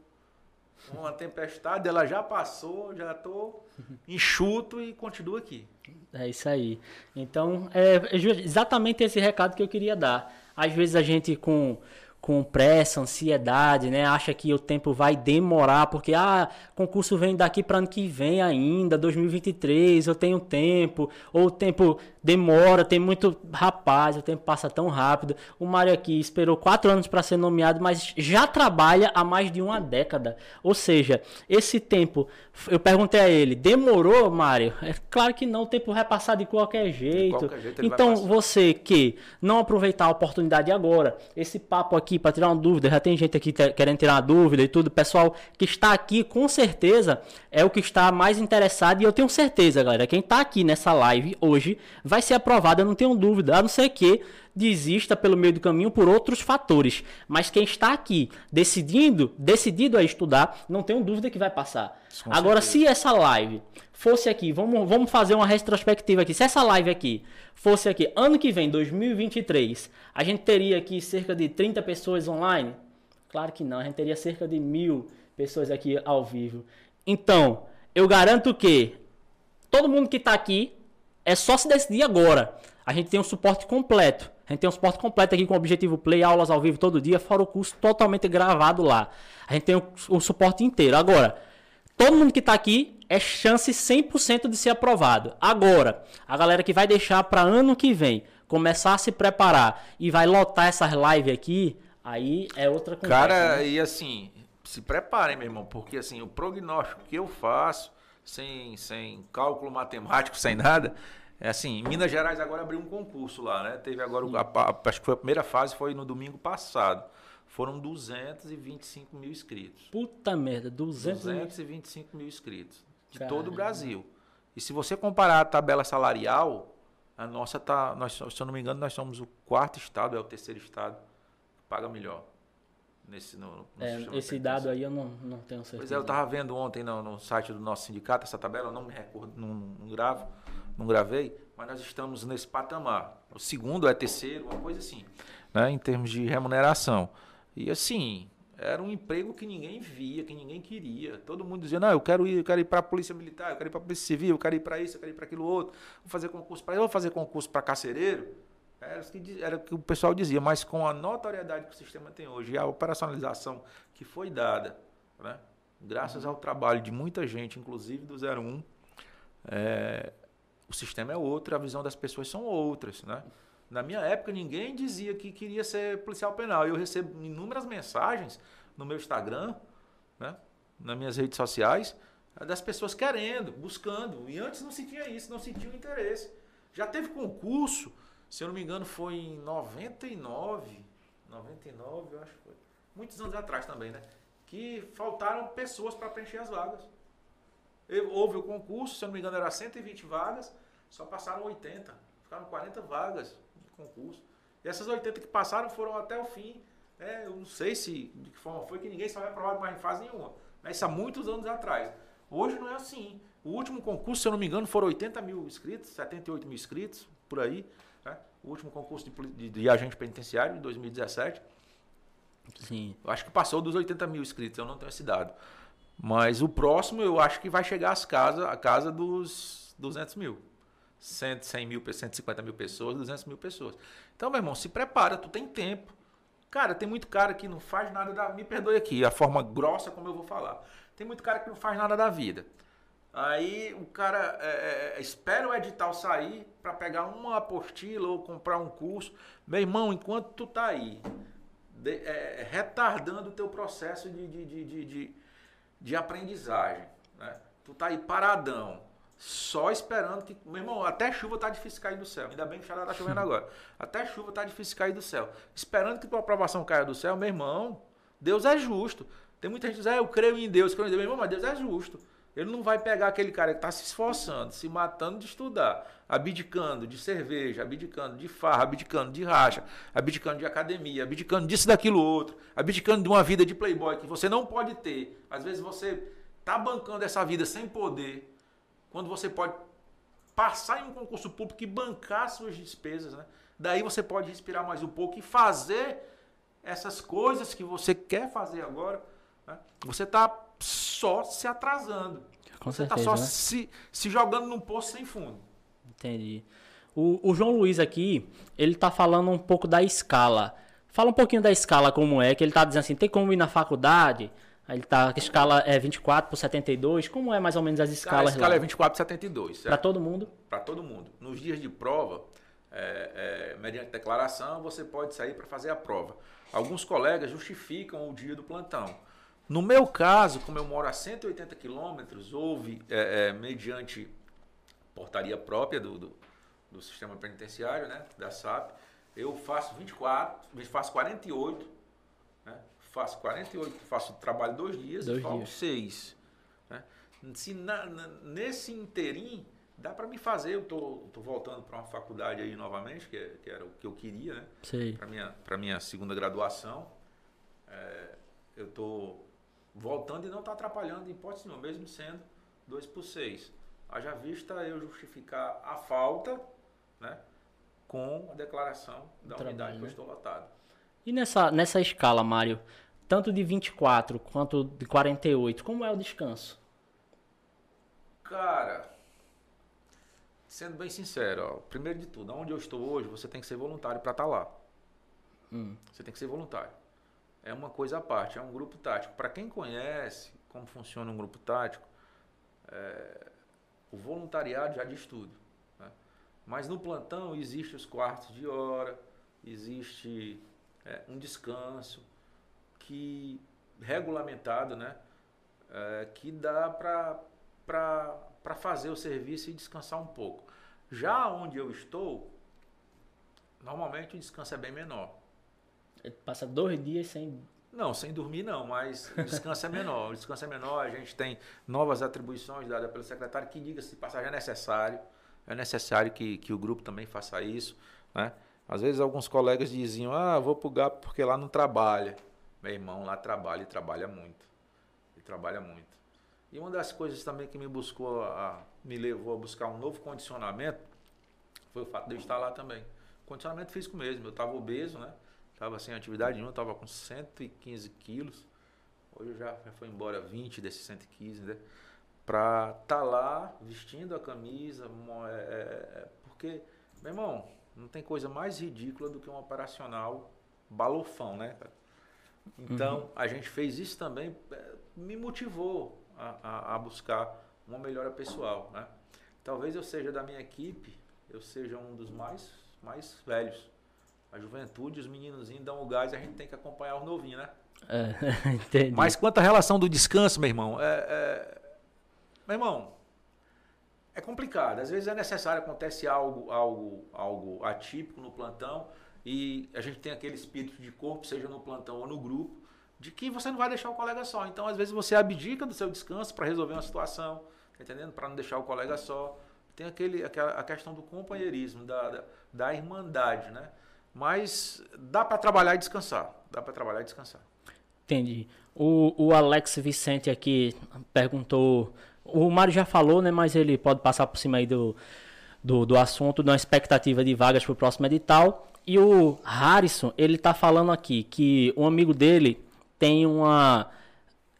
uma tempestade, ela já passou, já estou *laughs* enxuto e continuo aqui. É isso aí. Então, é exatamente esse recado que eu queria dar. Às vezes a gente com com pressa, ansiedade, né? Acha que o tempo vai demorar porque ah, concurso vem daqui para ano que vem ainda, 2023, eu tenho tempo, ou o tempo demora, tem muito rapaz, o tempo passa tão rápido. O Mário aqui esperou quatro anos para ser nomeado, mas já trabalha há mais de uma década. Ou seja, esse tempo, eu perguntei a ele, demorou, Mário? É claro que não, o tempo vai passar de qualquer jeito. De qualquer jeito então, você que não aproveitar a oportunidade agora, esse papo aqui para tirar uma dúvida, já tem gente aqui querendo tirar uma dúvida e tudo, pessoal que está aqui com certeza é o que está mais interessado e eu tenho certeza, galera, quem está aqui nessa live hoje vai ser aprovado, eu não tenho dúvida, a não ser que desista pelo meio do caminho por outros fatores. Mas quem está aqui decidindo, decidido a estudar, não tenho dúvida que vai passar. Com Agora, certeza. se essa live fosse aqui, vamos, vamos fazer uma retrospectiva aqui. Se essa live aqui fosse aqui ano que vem, 2023, a gente teria aqui cerca de 30 pessoas online? Claro que não, a gente teria cerca de mil pessoas aqui ao vivo. Então, eu garanto que Todo mundo que está aqui é só se decidir agora. A gente tem um suporte completo. A gente tem um suporte completo aqui com o Objetivo Play, aulas ao vivo todo dia, fora o curso totalmente gravado lá. A gente tem o, o suporte inteiro. Agora, todo mundo que está aqui é chance 100% de ser aprovado. Agora, a galera que vai deixar para ano que vem começar a se preparar e vai lotar essas lives aqui, aí é outra coisa. Cara, né? e assim, se preparem, meu irmão, porque assim, o prognóstico que eu faço, sem, sem cálculo matemático, *laughs* sem nada, é assim, em Minas Gerais agora abriu um concurso lá, né? Teve agora, a, acho que foi a primeira fase, foi no domingo passado. Foram 225 mil inscritos. Puta merda, 200 225 mil inscritos. De Caramba. todo o Brasil. E se você comparar a tabela salarial, a nossa tá, nós, se eu não me engano, nós somos o quarto estado, é o terceiro estado que paga melhor. Nesse, no, no é, esse dado aí eu não, não tenho certeza. Pois é, eu estava vendo ontem no, no, site do nosso sindicato essa tabela, eu não me recordo, não, não gravo, não gravei, mas nós estamos nesse patamar. O segundo é terceiro, uma coisa assim, né, em termos de remuneração. E assim, era um emprego que ninguém via, que ninguém queria. Todo mundo dizia: "Não, eu quero ir, eu quero ir para a Polícia Militar, eu quero ir para a Polícia Civil, eu quero ir para isso, eu quero ir para aquilo outro, vou fazer concurso para eu vou fazer concurso para carcereiro". Era o, era o que o pessoal dizia, mas com a notoriedade que o sistema tem hoje e a operacionalização que foi dada, né? graças ao trabalho de muita gente, inclusive do 01, é, o sistema é outro, a visão das pessoas são outras. Né? Na minha época, ninguém dizia que queria ser policial penal. Eu recebo inúmeras mensagens no meu Instagram, né? nas minhas redes sociais, das pessoas querendo, buscando. E antes não se tinha isso, não se tinha o interesse. Já teve concurso se eu não me engano, foi em 99, 99, eu acho que foi. Muitos anos atrás também, né? Que faltaram pessoas para preencher as vagas. Houve o concurso, se eu não me engano, era 120 vagas, só passaram 80. Ficaram 40 vagas de concurso. E essas 80 que passaram foram até o fim. Né? Eu não sei se de que forma foi que ninguém só vai aprovado mais em fase nenhuma. Mas isso há muitos anos atrás. Hoje não é assim. O último concurso, se eu não me engano, foram 80 mil inscritos, 78 mil inscritos, por aí o último concurso de, de, de agente penitenciário de 2017. Sim. Eu acho que passou dos 80 mil inscritos, eu não tenho esse dado. Mas o próximo eu acho que vai chegar às casas, a casa dos 200 mil. 100, 100 mil, 150 mil pessoas, 200 mil pessoas. Então, meu irmão, se prepara, tu tem tempo. Cara, tem muito cara que não faz nada da... Me perdoe aqui, a forma grossa como eu vou falar. Tem muito cara que não faz nada da vida. Aí o cara é, é, é, espera o edital sair para pegar uma apostila ou comprar um curso. Meu irmão, enquanto tu tá aí de, é, retardando o teu processo de, de, de, de, de aprendizagem, né? tu tá aí paradão, só esperando que. Meu irmão, até chuva tá difícil cair do céu. Ainda bem que já tá chovendo agora. *laughs* Até chuva tá difícil cair do céu. Esperando que tua aprovação caia do céu, meu irmão, Deus é justo. Tem muita gente que diz, ah, eu creio em Deus, creio em Deus. Meu irmão, mas Deus é justo. Ele não vai pegar aquele cara que está se esforçando, se matando de estudar, abdicando de cerveja, abdicando de farra, abdicando de racha, abdicando de academia, abdicando disso, daquilo outro, abdicando de uma vida de playboy que você não pode ter. Às vezes você está bancando essa vida sem poder, quando você pode passar em um concurso público e bancar suas despesas. Né? Daí você pode respirar mais um pouco e fazer essas coisas que você quer fazer agora. Né? Você está só se atrasando. Com Você está só né? se, se jogando num poço sem fundo. Entendi. O, o João Luiz aqui, ele está falando um pouco da escala. Fala um pouquinho da escala como é, que ele está dizendo assim, tem como ir na faculdade? Ele tá, a escala é 24 por 72, como é mais ou menos as escalas A escala lá? é 24 por 72, Para todo mundo? Para todo mundo. Nos dias de prova, é, é, mediante declaração, você pode sair para fazer a prova. Alguns colegas justificam o dia do plantão. No meu caso, como eu moro a 180 quilômetros, houve, é, é, mediante portaria própria do, do, do, sistema penitenciário, né, da SAP, eu faço 24, faço 48, né, faço 48, faço trabalho dois dias dois e faltam dias. seis. Né. Se na, na, nesse interim, dá para me fazer, eu tô, tô voltando para uma faculdade aí novamente, que, é, que, era o que eu queria, né, para minha, minha segunda graduação. É, eu estou voltando e não está atrapalhando em hipótese nenhuma, mesmo sendo 2 por 6. Haja vista eu justificar a falta né, com a declaração da Trabalho, unidade que eu né? estou lotado. E nessa, nessa escala, Mário, tanto de 24 quanto de 48, como é o descanso? Cara, sendo bem sincero, ó, primeiro de tudo, onde eu estou hoje, você tem que ser voluntário para estar tá lá. Hum. Você tem que ser voluntário. É uma coisa à parte, é um grupo tático. Para quem conhece como funciona um grupo tático, é, o voluntariado já diz tudo. Né? Mas no plantão existe os quartos de hora, existe é, um descanso que regulamentado, né? É, que dá para fazer o serviço e descansar um pouco. Já onde eu estou, normalmente o descanso é bem menor. Ele passa dois dias sem. Não, sem dormir não, mas o descanso é menor. O descanso é menor, a gente tem novas atribuições dadas pelo secretário que diga-se de passagem é necessário. É necessário que, que o grupo também faça isso. Né? Às vezes alguns colegas diziam, ah, vou pro GAP porque lá não trabalha. Meu irmão lá trabalha e trabalha muito. E trabalha muito. E uma das coisas também que me buscou, a, me levou a buscar um novo condicionamento foi o fato de eu estar lá também. Condicionamento físico mesmo. Eu estava obeso, né? Estava sem atividade nenhuma, estava com 115 quilos. Hoje já, já foi embora 20 desses 115, né? Para estar tá lá vestindo a camisa, é, é, é, porque, meu irmão, não tem coisa mais ridícula do que um operacional balofão, né? Então, uhum. a gente fez isso também, é, me motivou a, a, a, buscar uma melhora pessoal, né? Talvez eu seja da minha equipe, eu seja um dos mais, mais velhos. A juventude, os meninozinhos dão o gás e a gente tem que acompanhar os novinhos, né? É, *laughs* entendi. Mas quanto à relação do descanso, meu irmão, é, é, meu irmão, é complicado. Às vezes é necessário, acontece algo, algo, algo atípico no plantão e a gente tem aquele espírito de corpo, seja no plantão ou no grupo, de que você não vai deixar o colega só. Então, às vezes, você abdica do seu descanso para resolver uma situação, tá entendendo? Para não deixar o colega só. Tem aquele, aquela, a questão do companheirismo, da, da, da irmandade, né? Mas dá para trabalhar e descansar. Dá para trabalhar e descansar. Entendi. O, o Alex Vicente aqui perguntou. O Mário já falou, né? Mas ele pode passar por cima aí do, do, do assunto, da expectativa de vagas para o próximo edital. E o Harrison, ele tá falando aqui que um amigo dele tem uma.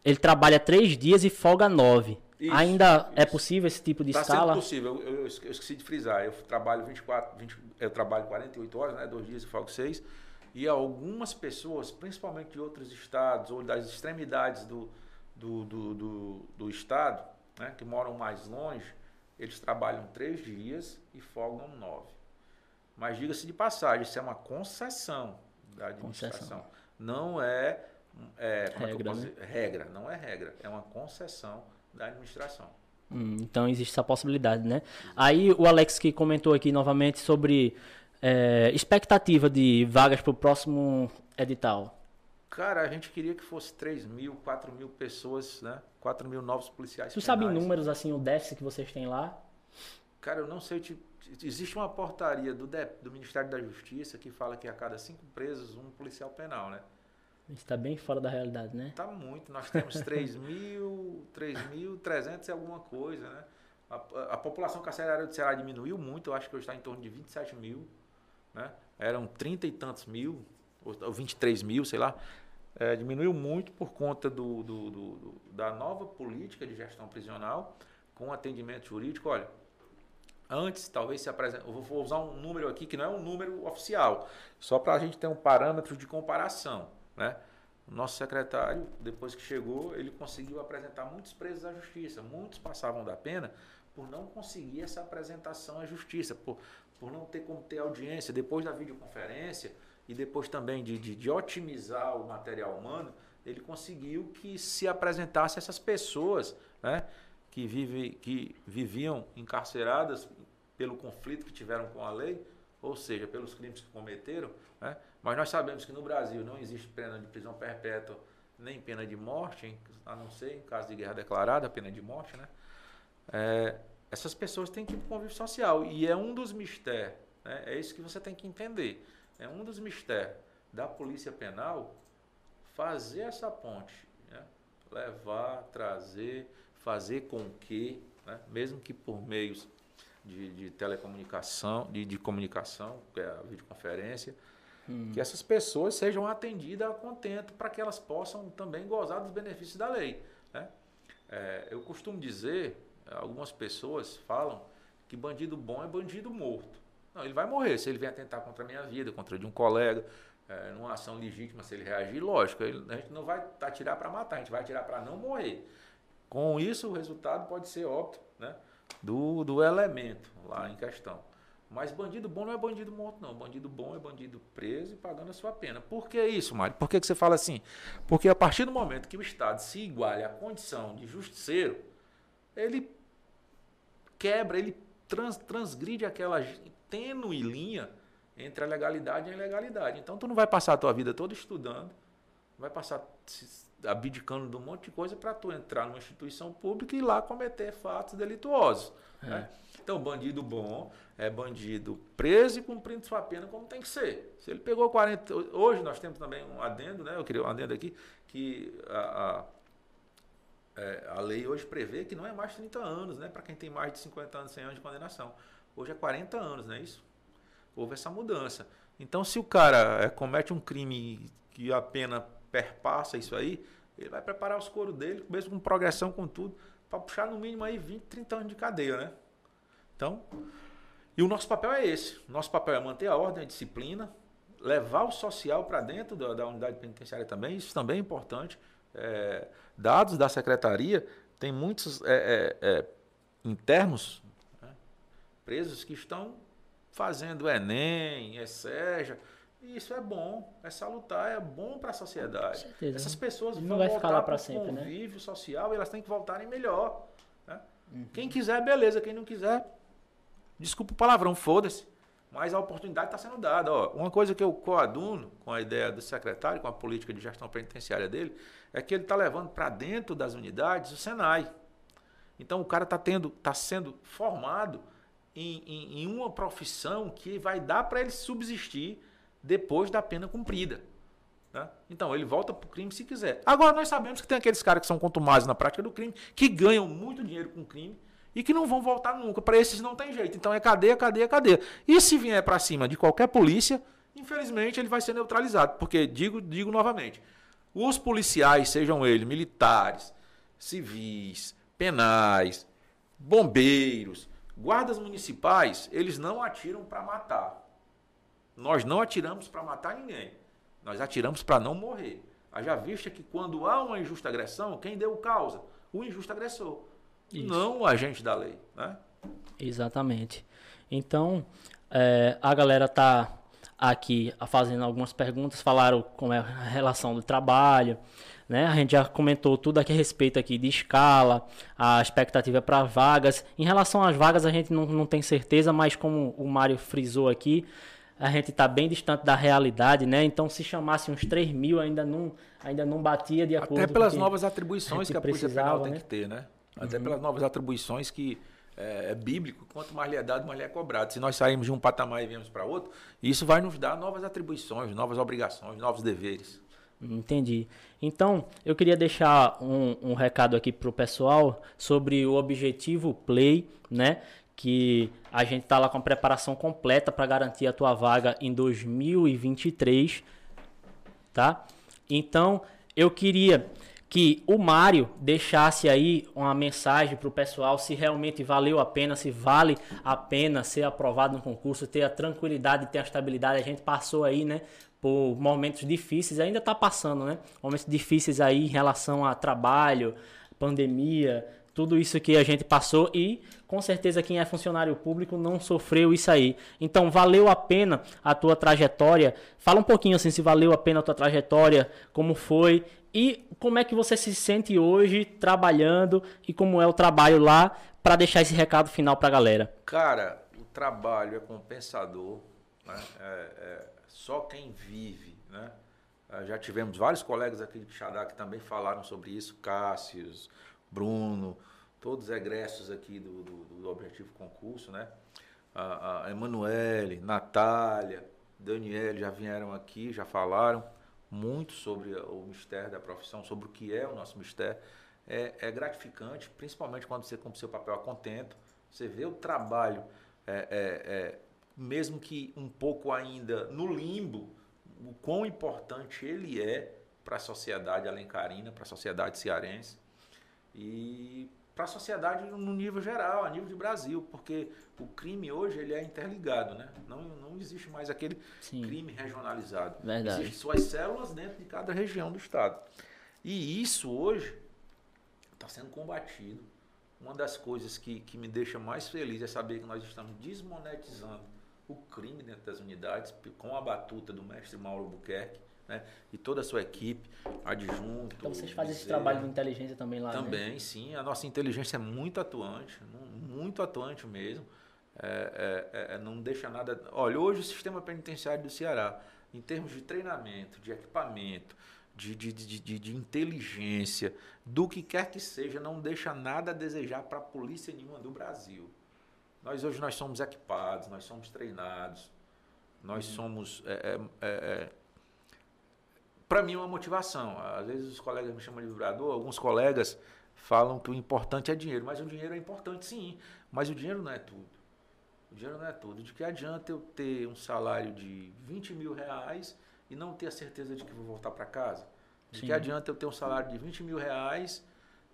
Ele trabalha três dias e folga nove. Isso, Ainda isso. é possível esse tipo de tá escala? É possível. Eu, eu, esqueci de frisar. Eu trabalho 24, 20, eu trabalho 48 horas, né? Dois dias e folgo seis. E algumas pessoas, principalmente de outros estados ou das extremidades do, do, do, do, do estado, né? que moram mais longe, eles trabalham três dias e folgam nove. Mas diga-se de passagem, isso é uma concessão da administração. Concessão. Não é, é, é regra, né? regra, não é regra, é uma concessão da administração. Hum, então existe essa possibilidade, né? Aí o Alex que comentou aqui novamente sobre é, expectativa de vagas para o próximo edital. Cara, a gente queria que fosse 3 mil, 4 mil pessoas, né? 4 mil novos policiais. Tu sabe em números, assim, o déficit que vocês têm lá? Cara, eu não sei te existe uma portaria do, do Ministério da Justiça que fala que a cada cinco presos, um policial penal, né? Está bem fora da realidade, né? Está muito. Nós temos 3 mil, 3.300 e alguma coisa, né? A, a, população carcerária do Ceará diminuiu muito, eu acho que hoje está em torno de 27 mil, né? Eram 30 e tantos mil, ou 23 mil, sei lá. É, diminuiu muito por conta do, do, do, da nova política de gestão prisional com atendimento jurídico. Olha, antes talvez se apresente. Eu vou usar um número aqui que não é um número oficial, só para a gente ter um parâmetro de comparação. Né? O nosso secretário, depois que chegou, ele conseguiu apresentar muitos presos à justiça. Muitos passavam da pena por não conseguir essa apresentação à justiça, por, por não ter como ter audiência. Depois da videoconferência e depois também de, de, de otimizar o material humano, ele conseguiu que se apresentasse essas pessoas né, que, vive, que viviam encarceradas pelo conflito que tiveram com a lei, ou seja, pelos crimes que cometeram. Né? Mas nós sabemos que no Brasil não existe pena de prisão perpétua nem pena de morte, a não ser em caso de guerra declarada, pena de morte. Né? É, essas pessoas têm que ir para o convívio social. E é um dos mistérios, né? é isso que você tem que entender. É um dos mistérios da polícia penal fazer essa ponte, né? levar, trazer, fazer com que, né? mesmo que por meios de, de telecomunicação, de, de, comunicação, que é a videoconferência, hum. que essas pessoas sejam atendidas a contento para que elas possam também gozar dos benefícios da lei. Né? É, eu costumo dizer, algumas pessoas falam que bandido bom é bandido morto. Não, ele vai morrer se ele vier atentar contra a minha vida, contra de um colega, é, numa ação legítima, se ele reagir, lógico, ele, a gente não vai atirar para matar, a gente vai atirar para não morrer. Com isso, o resultado pode ser óbvio, né? Do, do elemento lá em questão. Mas bandido bom não é bandido morto, não. Bandido bom é bandido preso e pagando a sua pena. Por que isso, Mário? Por que, que você fala assim? Porque a partir do momento que o Estado se iguale à condição de justiceiro, ele quebra, ele trans, transgride aquela tênue linha entre a legalidade e a ilegalidade. Então tu não vai passar a tua vida toda estudando, vai passar abdicando de um monte de coisa para tu entrar numa instituição pública e ir lá cometer fatos delituosos. É. Né? Então, bandido bom é bandido preso e cumprindo sua pena como tem que ser. Se ele pegou 40. Hoje nós temos também um adendo, né? Eu queria um adendo aqui, que a, a, é, a lei hoje prevê que não é mais 30 anos, né? Para quem tem mais de 50 anos, 100 anos de condenação. Hoje é 40 anos, não é isso? Houve essa mudança. Então, se o cara é, comete um crime que a pena perpassa isso aí, ele vai preparar os coros dele, mesmo com progressão, com tudo, para puxar no mínimo aí 20, 30 anos de cadeia, né? Então, e o nosso papel é esse. Nosso papel é manter a ordem, a disciplina, levar o social para dentro da, da, unidade penitenciária também, isso também é importante. É, dados da secretaria, tem muitos é, é, é internos né, presos que estão fazendo Enem, ESEJA, e isso é bom, é salutar, é bom para a sociedade. Certeza, Essas pessoas vão vai voltar para sempre, né? convívio social e elas têm que voltarem melhor. Né? Uhum. Quem quiser, beleza. Quem não quiser, desculpa o palavrão, foda-se. Mas a oportunidade está sendo dada. Ó, uma coisa que eu coaduno com a ideia do secretário, com a política de gestão penitenciária dele, é que ele está levando para dentro das unidades o Senai. Então o cara está tendo, está sendo formado em, em, em uma profissão que vai dar para ele subsistir depois da pena cumprida. Né? Então, ele volta para o crime se quiser. Agora, nós sabemos que tem aqueles caras que são contumazes na prática do crime, que ganham muito dinheiro com o crime e que não vão voltar nunca. Para esses não tem jeito. Então, é cadeia, cadeia, cadeia. E se vier para cima de qualquer polícia, infelizmente, ele vai ser neutralizado. Porque, digo, digo novamente, os policiais, sejam eles militares, civis, penais, bombeiros, guardas municipais, eles não atiram para matar. Nós não atiramos para matar ninguém. Nós atiramos para não morrer. Haja vista que quando há uma injusta agressão, quem deu causa? O injusto agressor. Isso. Não o agente da lei. Né? Exatamente. Então, é, a galera está aqui fazendo algumas perguntas, falaram como é a relação do trabalho, né? A gente já comentou tudo aqui a respeito aqui de escala, a expectativa para vagas. Em relação às vagas, a gente não, não tem certeza, mas como o Mário frisou aqui, a gente está bem distante da realidade, né? Então, se chamasse uns 3 mil, ainda não, ainda não batia de acordo Até pelas novas atribuições que a Polícia Penal tem né? que ter, né? Até uhum. pelas novas atribuições que é, é, bíblico, quanto mais lhe é dado, mais lhe é cobrado. Se nós saímos de um patamar e viemos para outro, isso vai nos dar novas atribuições, novas obrigações, novos deveres. Entendi. Então, eu queria deixar um, um recado aqui para o pessoal sobre o objetivo Play, né? Que a gente está lá com a preparação completa para garantir a tua vaga em 2023, tá? Então, eu queria que o Mário deixasse aí uma mensagem para o pessoal se realmente valeu a pena, se vale a pena ser aprovado no concurso, ter a tranquilidade, ter a estabilidade. A gente passou aí, né, por momentos difíceis, ainda está passando, né? Momentos difíceis aí em relação a trabalho, pandemia, tudo isso que a gente passou e com certeza quem é funcionário público não sofreu isso aí. Então, valeu a pena a tua trajetória? Fala um pouquinho assim se valeu a pena a tua trajetória, como foi e como é que você se sente hoje trabalhando e como é o trabalho lá para deixar esse recado final para a galera. Cara, o trabalho é compensador, né? é, é só quem vive, né? É, já tivemos vários colegas aqui de Quixadá que também falaram sobre isso, Cássius, Bruno, todos egressos aqui do, do, do Objetivo Concurso, né? A, a Emanuele, Natália, Daniele já vieram aqui, já falaram muito sobre o mistério da profissão, sobre o que é o nosso mistério. É, é gratificante, principalmente quando você cumpre seu papel a contento, você vê o trabalho, é, é, é, mesmo que um pouco ainda no limbo, o quão importante ele é para a sociedade alencarina, para a sociedade cearense. E para a sociedade no nível geral, a nível de Brasil, porque o crime hoje ele é interligado, né? Não, não existe mais aquele Sim. crime regionalizado. Verdade. Existem suas células dentro de cada região do estado. E isso hoje está sendo combatido. Uma das coisas que, que me deixa mais feliz é saber que nós estamos desmonetizando o crime dentro das unidades com a batuta do mestre Mauro Buquerque né? E toda a sua equipe, adjunto. Então vocês fazem esse trabalho de inteligência também lá, né? Também, né? sim. A nossa inteligência é muito atuante, muito atuante mesmo. É, é, é, não deixa nada. Olha, hoje o sistema penitenciário do Ceará, em termos de treinamento, de equipamento, de, de, de, de, inteligência, do que quer que seja, não deixa nada a desejar para a polícia nenhuma do Brasil. Nós hoje nós somos equipados, nós somos treinados, nós uhum. somos é, é, é para mim é uma motivação. Às vezes os colegas me chamam de vibrador, alguns colegas falam que o importante é dinheiro, mas o dinheiro é importante sim, mas o dinheiro não é tudo. O dinheiro não é tudo. De que adianta eu ter um salário de 20 mil reais e não ter a certeza de que vou voltar para casa? De sim. que adianta eu ter um salário de 20 mil reais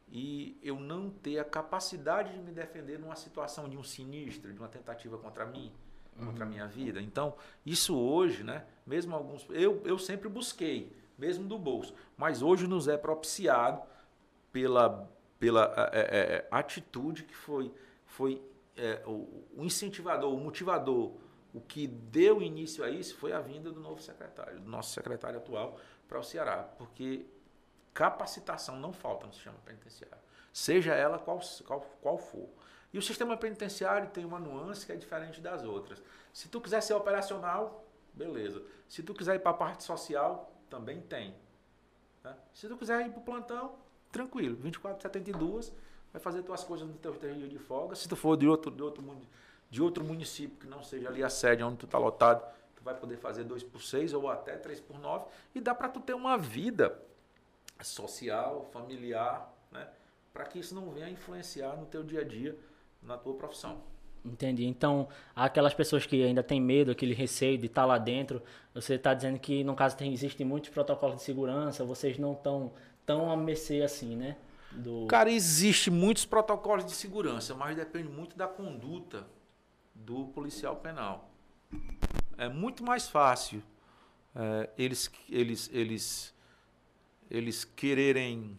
e eu não ter a capacidade de me defender numa situação de um sinistro, de uma tentativa contra mim, uhum. contra a minha vida? Então, isso hoje, né? Mesmo alguns. Eu, eu sempre busquei mesmo do bolso. Mas hoje nos é propiciado pela, pela é, é, é, atitude que foi, foi é, o, incentivador, o motivador, o que deu início a isso foi a vinda do novo secretário, do nosso secretário atual para o Ceará, porque capacitação não falta no sistema penitenciário, seja ela qual, qual, qual for. E o sistema penitenciário tem uma nuance que é diferente das outras. Se tu quiser ser operacional, beleza. Se tu quiser ir para a parte social, também tem. Tá? Se tu quiser ir para o plantão, tranquilo, 24, 72, vai fazer tuas coisas no teu terreno de folga. Se tu for de outro, de outro, de outro município que não seja ali a sede onde tu está lotado, tu vai poder fazer 2 por 6 ou até 3 por 9 e dá para tu ter uma vida social, familiar, né? para que isso não venha influenciar no teu dia a dia, na tua profissão. Entendi. Então, aquelas pessoas que ainda têm medo, aquele receio de estar lá dentro, você está dizendo que, no caso, tem, existem muitos protocolos de segurança, vocês não estão tão a mercê assim, né? Do... Cara, existe muitos protocolos de segurança, mas depende muito da conduta do policial penal. É muito mais fácil é, eles, eles, eles, eles quererem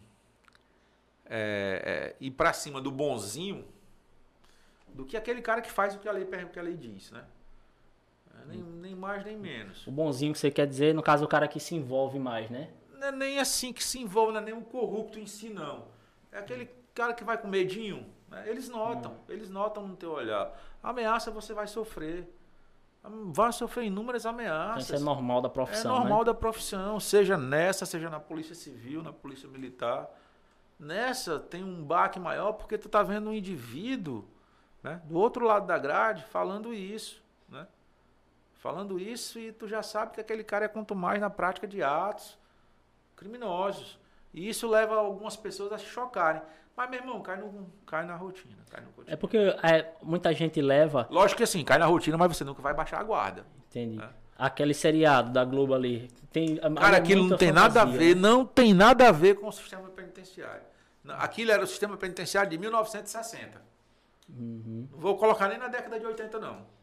é, é, ir para cima do bonzinho do que aquele cara que faz o que a lei, que a lei diz, né? É, nem, nem mais nem menos. O bonzinho que você quer dizer, no caso, o cara que se envolve mais, né? Não é nem assim que se envolve, não é nem um corrupto em si, não. É aquele cara que vai com medinho. Né? Eles notam, hum. eles notam no teu olhar. ameaça você vai sofrer. Vai sofrer inúmeras ameaças. Então, isso é normal da profissão. É normal né? da profissão, seja nessa, seja na Polícia Civil, na Polícia Militar. Nessa tem um baque maior porque tu tá vendo um indivíduo né? do outro lado da grade falando isso. Né? Falando isso e tu já sabe que aquele cara é quanto mais na prática de atos criminosos. E isso leva algumas pessoas a se chocarem. Mas, meu irmão, cai, no, cai na rotina. Cai no é porque é, muita gente leva. Lógico que assim, cai na rotina, mas você nunca vai baixar a guarda. Entendi. Né? Aquele seriado da Globo ali. Tem, Cara, aquilo não tem fantasia, nada a ver, né? não tem nada a ver com o sistema penitenciário. Aquilo era o sistema penitenciário de 1960. Uhum. Não vou colocar nem na década de 80, não.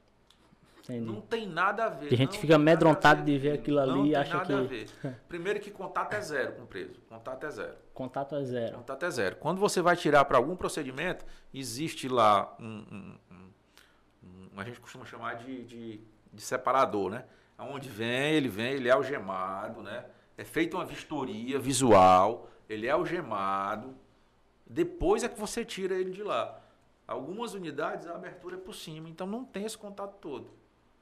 Entendi. Não tem nada a ver. a gente fica amedrontado de ver aquilo ali e acha que. A ver. Primeiro que contato é zero com o preso. Contato é zero. Contato é zero. Contato é zero. Quando você vai tirar para algum procedimento, existe lá um, um, um, um, A gente costuma chamar de, de, de separador, né? Aonde vem, ele vem, ele é algemado, né? É feita uma vistoria visual, ele é algemado. Depois é que você tira ele de lá. Algumas unidades a abertura é por cima, então não tem esse contato todo.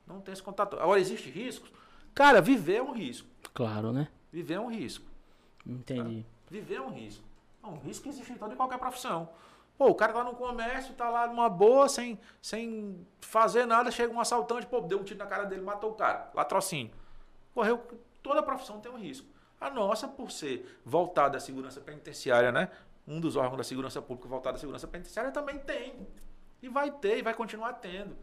Não tem esse contato. Agora, existe riscos? Cara, viver é um risco. Claro, né? Viver é um risco. Entendi. Tá? Viver é um risco. É um risco que existe em toda e qualquer profissão. Pô, o cara tá no comércio, tá lá numa boa, sem, sem fazer nada, chega um assaltante, pô, deu um tiro na cara dele, matou o cara. Latrocínio. Correu. Toda profissão tem um risco. A nossa, por ser voltada à segurança penitenciária, né? Um dos órgãos da segurança pública voltado à segurança penitenciária também tem. E vai ter, e vai continuar tendo.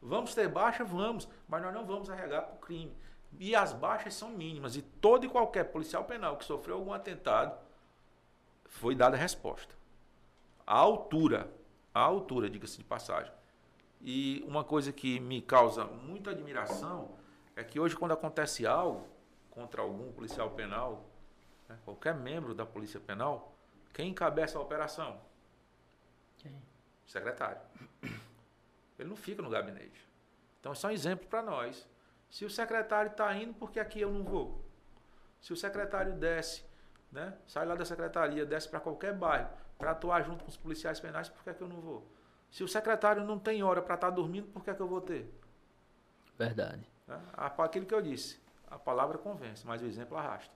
Vamos ter baixa? Vamos, mas nós não vamos arregar para o crime. E as baixas são mínimas. E todo e qualquer policial penal que sofreu algum atentado foi dada a resposta. A altura, a altura, diga-se de passagem. E uma coisa que me causa muita admiração é que hoje, quando acontece algo contra algum policial penal, né, qualquer membro da Polícia Penal, quem encabeça a operação? Quem? Secretário. Ele não fica no gabinete. Então, isso é um exemplo para nós. Se o secretário está indo, por que aqui eu não vou? Se o secretário desce, né, sai lá da secretaria, desce para qualquer bairro, para atuar junto com os policiais penais, por que, que eu não vou? Se o secretário não tem hora para estar tá dormindo, por que, que eu vou ter? Verdade. Né? Aquilo que eu disse, a palavra convence, mas o exemplo arrasta.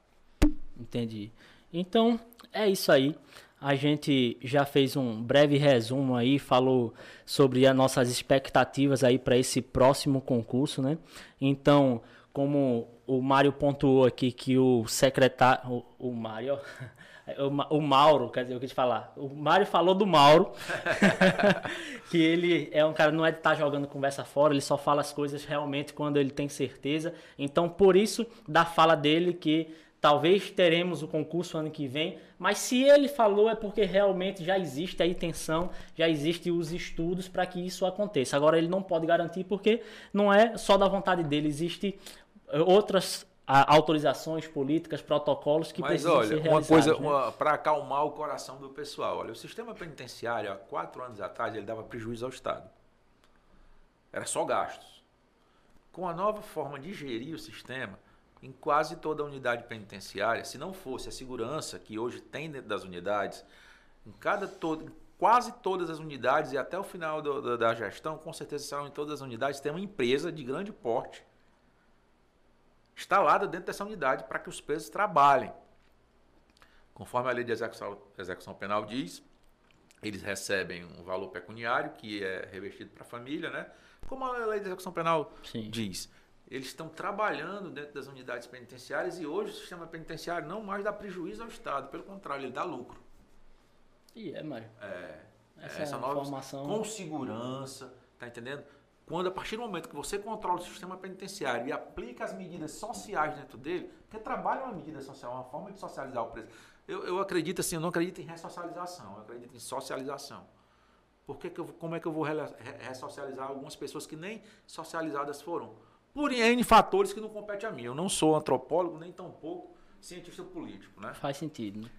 Entendi. Então, é isso aí. A gente já fez um breve resumo aí, falou sobre as nossas expectativas aí para esse próximo concurso, né? Então, como o Mário pontuou aqui que o secretário, o, o Mário, *laughs* o, o Mauro, quer dizer, eu quis falar. O Mário falou do Mauro, *laughs* *laughs* que ele é um cara, não é de estar tá jogando conversa fora, ele só fala as coisas realmente quando ele tem certeza. Então, por isso, da fala dele que Talvez teremos o concurso ano que vem, mas se ele falou é porque realmente já existe a intenção, já existem os estudos para que isso aconteça. Agora ele não pode garantir porque não é só da vontade dele, existe eh, outras autorizações políticas, protocolos que Mas precisam olha, ser realizados. Uma coisa né? para acalmar o coração do pessoal. Olha, o sistema penitenciário há quatro anos atrás ele dava prejuízo ao Estado. Era só gastos. Com a nova forma de gerir o sistema, em quase toda a unidade penitenciária, se não fosse a segurança que hoje tem dentro das unidades, em cada todo, quase todas as unidades e até o final do, do, da gestão, com certeza serão em todas as unidades, tem uma empresa de grande porte instalada dentro dessa unidade para que os presos trabalhem. Conforme a lei de execução, execução penal diz, eles recebem um valor pecuniário que é revestido para a família, né? Como a lei de execução penal Sim. diz eles estão trabalhando dentro das unidades penitenciárias e hoje o sistema penitenciário não mais dá prejuízo ao Estado, pelo contrário, ele dá lucro. E é, Mário. É. Essa, essa nova informação. Com segurança, tá entendendo? Quando a partir do momento que você controla o sistema penitenciário e aplica as medidas sociais dentro dele, porque trabalho é uma medida social, é uma forma de socializar o preso. Eu, eu acredito assim, eu não acredito em ressocialização, eu acredito em socialização. Porque que eu, como é que eu vou ressocializar algumas pessoas que nem socializadas foram? Por N fatores que não compete a mim. Eu não sou antropólogo, nem tampouco cientista político. Né? Faz sentido. Né?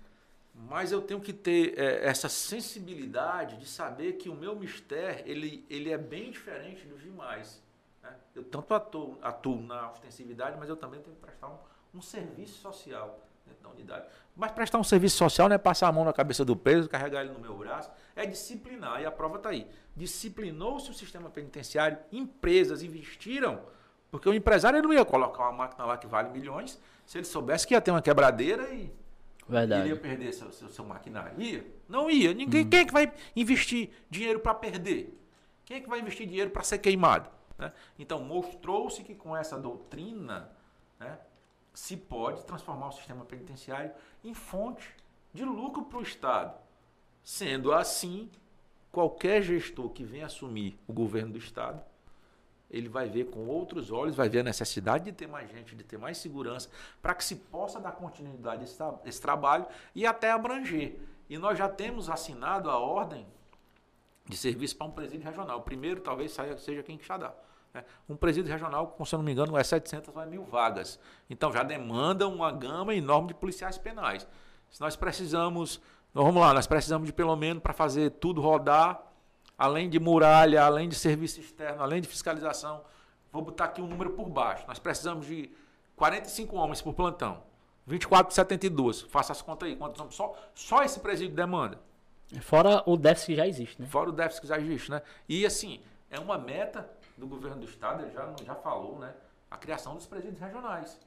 Mas eu tenho que ter é, essa sensibilidade de saber que o meu mistério ele, ele é bem diferente dos demais. Né? Eu tanto atuo, atuo na ostensividade, mas eu também tenho que prestar um, um serviço social dentro da unidade. Mas prestar um serviço social não é passar a mão na cabeça do preso, carregar ele no meu braço, é disciplinar. E a prova está aí. Disciplinou-se o sistema penitenciário, empresas investiram porque o empresário não ia colocar uma máquina lá que vale milhões se ele soubesse que ia ter uma quebradeira e Verdade. ele ia perder seu, seu, seu maquinário. Ia? Não ia. Ninguém, hum. Quem é que vai investir dinheiro para perder? Quem é que vai investir dinheiro para ser queimado? Né? Então, mostrou-se que com essa doutrina né, se pode transformar o sistema penitenciário em fonte de lucro para o Estado. Sendo assim, qualquer gestor que venha assumir o governo do Estado ele vai ver com outros olhos, vai ver a necessidade de ter mais gente, de ter mais segurança, para que se possa dar continuidade a esse, esse, trabalho e até abranger. E nós já temos assinado a ordem de serviço para um presídio regional. O primeiro talvez saia, seja quem Quixadá. Né? Um presídio regional, se eu não me engano, é 700 ou mil vagas. Então já demanda uma gama enorme de policiais penais. Se nós precisamos, vamos lá, nós precisamos de pelo menos para fazer tudo rodar, além de muralha, além de serviço externo, além de fiscalização, vou botar aqui um número por baixo. Nós precisamos de 45 homens por plantão. 24 por 72. Faça as contas aí. Quantos homens? Só, só esse presídio demanda. Fora o déficit que já existe, né? Fora o déficit que já existe, né? E assim, é uma meta do governo do estado, ele já, já falou, né? A criação dos presídios regionais.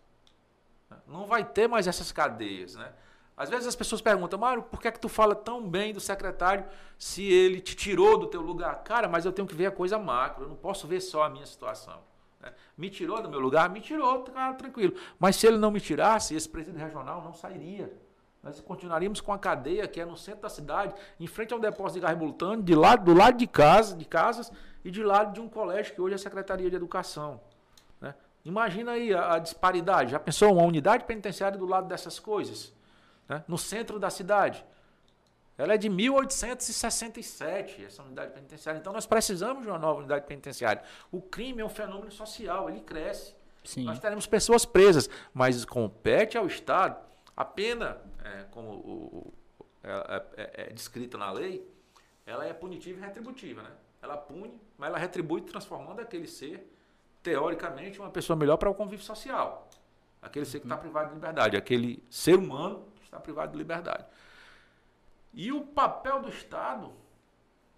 Não vai ter mais essas cadeias, né? Às vezes as pessoas perguntam, Mário, por que é que tu fala tão bem do secretário se ele te tirou do teu lugar? Cara, mas eu tenho que ver a coisa macro, eu não posso ver só a minha situação. Né? Me tirou do meu lugar? Me tirou, cara, tranquilo. Mas se ele não me tirasse, esse presidente regional não sairia. Nós continuaríamos com a cadeia que é no centro da cidade, em frente a um depósito de gás multano, de lado, do lado de casa, de casas e de lado de um colégio que hoje é a Secretaria de Educação. Né? Imagina aí a, a disparidade. Já pensou uma unidade penitenciária do lado dessas coisas? Né? no centro da cidade. Ela é de 1867, essa unidade penitenciária. Então nós precisamos de uma nova unidade penitenciária. O crime é um fenômeno social, ele cresce. Sim. Nós teremos pessoas presas, mas compete ao Estado. A pena, é, como o, é, é, é, descrita na lei, ela é punitiva e retributiva. Né? Ela pune, mas ela retribui transformando aquele ser, teoricamente, uma pessoa melhor para o convívio social. Aquele ser que está uhum. privado de liberdade, aquele ser humano está privado de liberdade. E o papel do Estado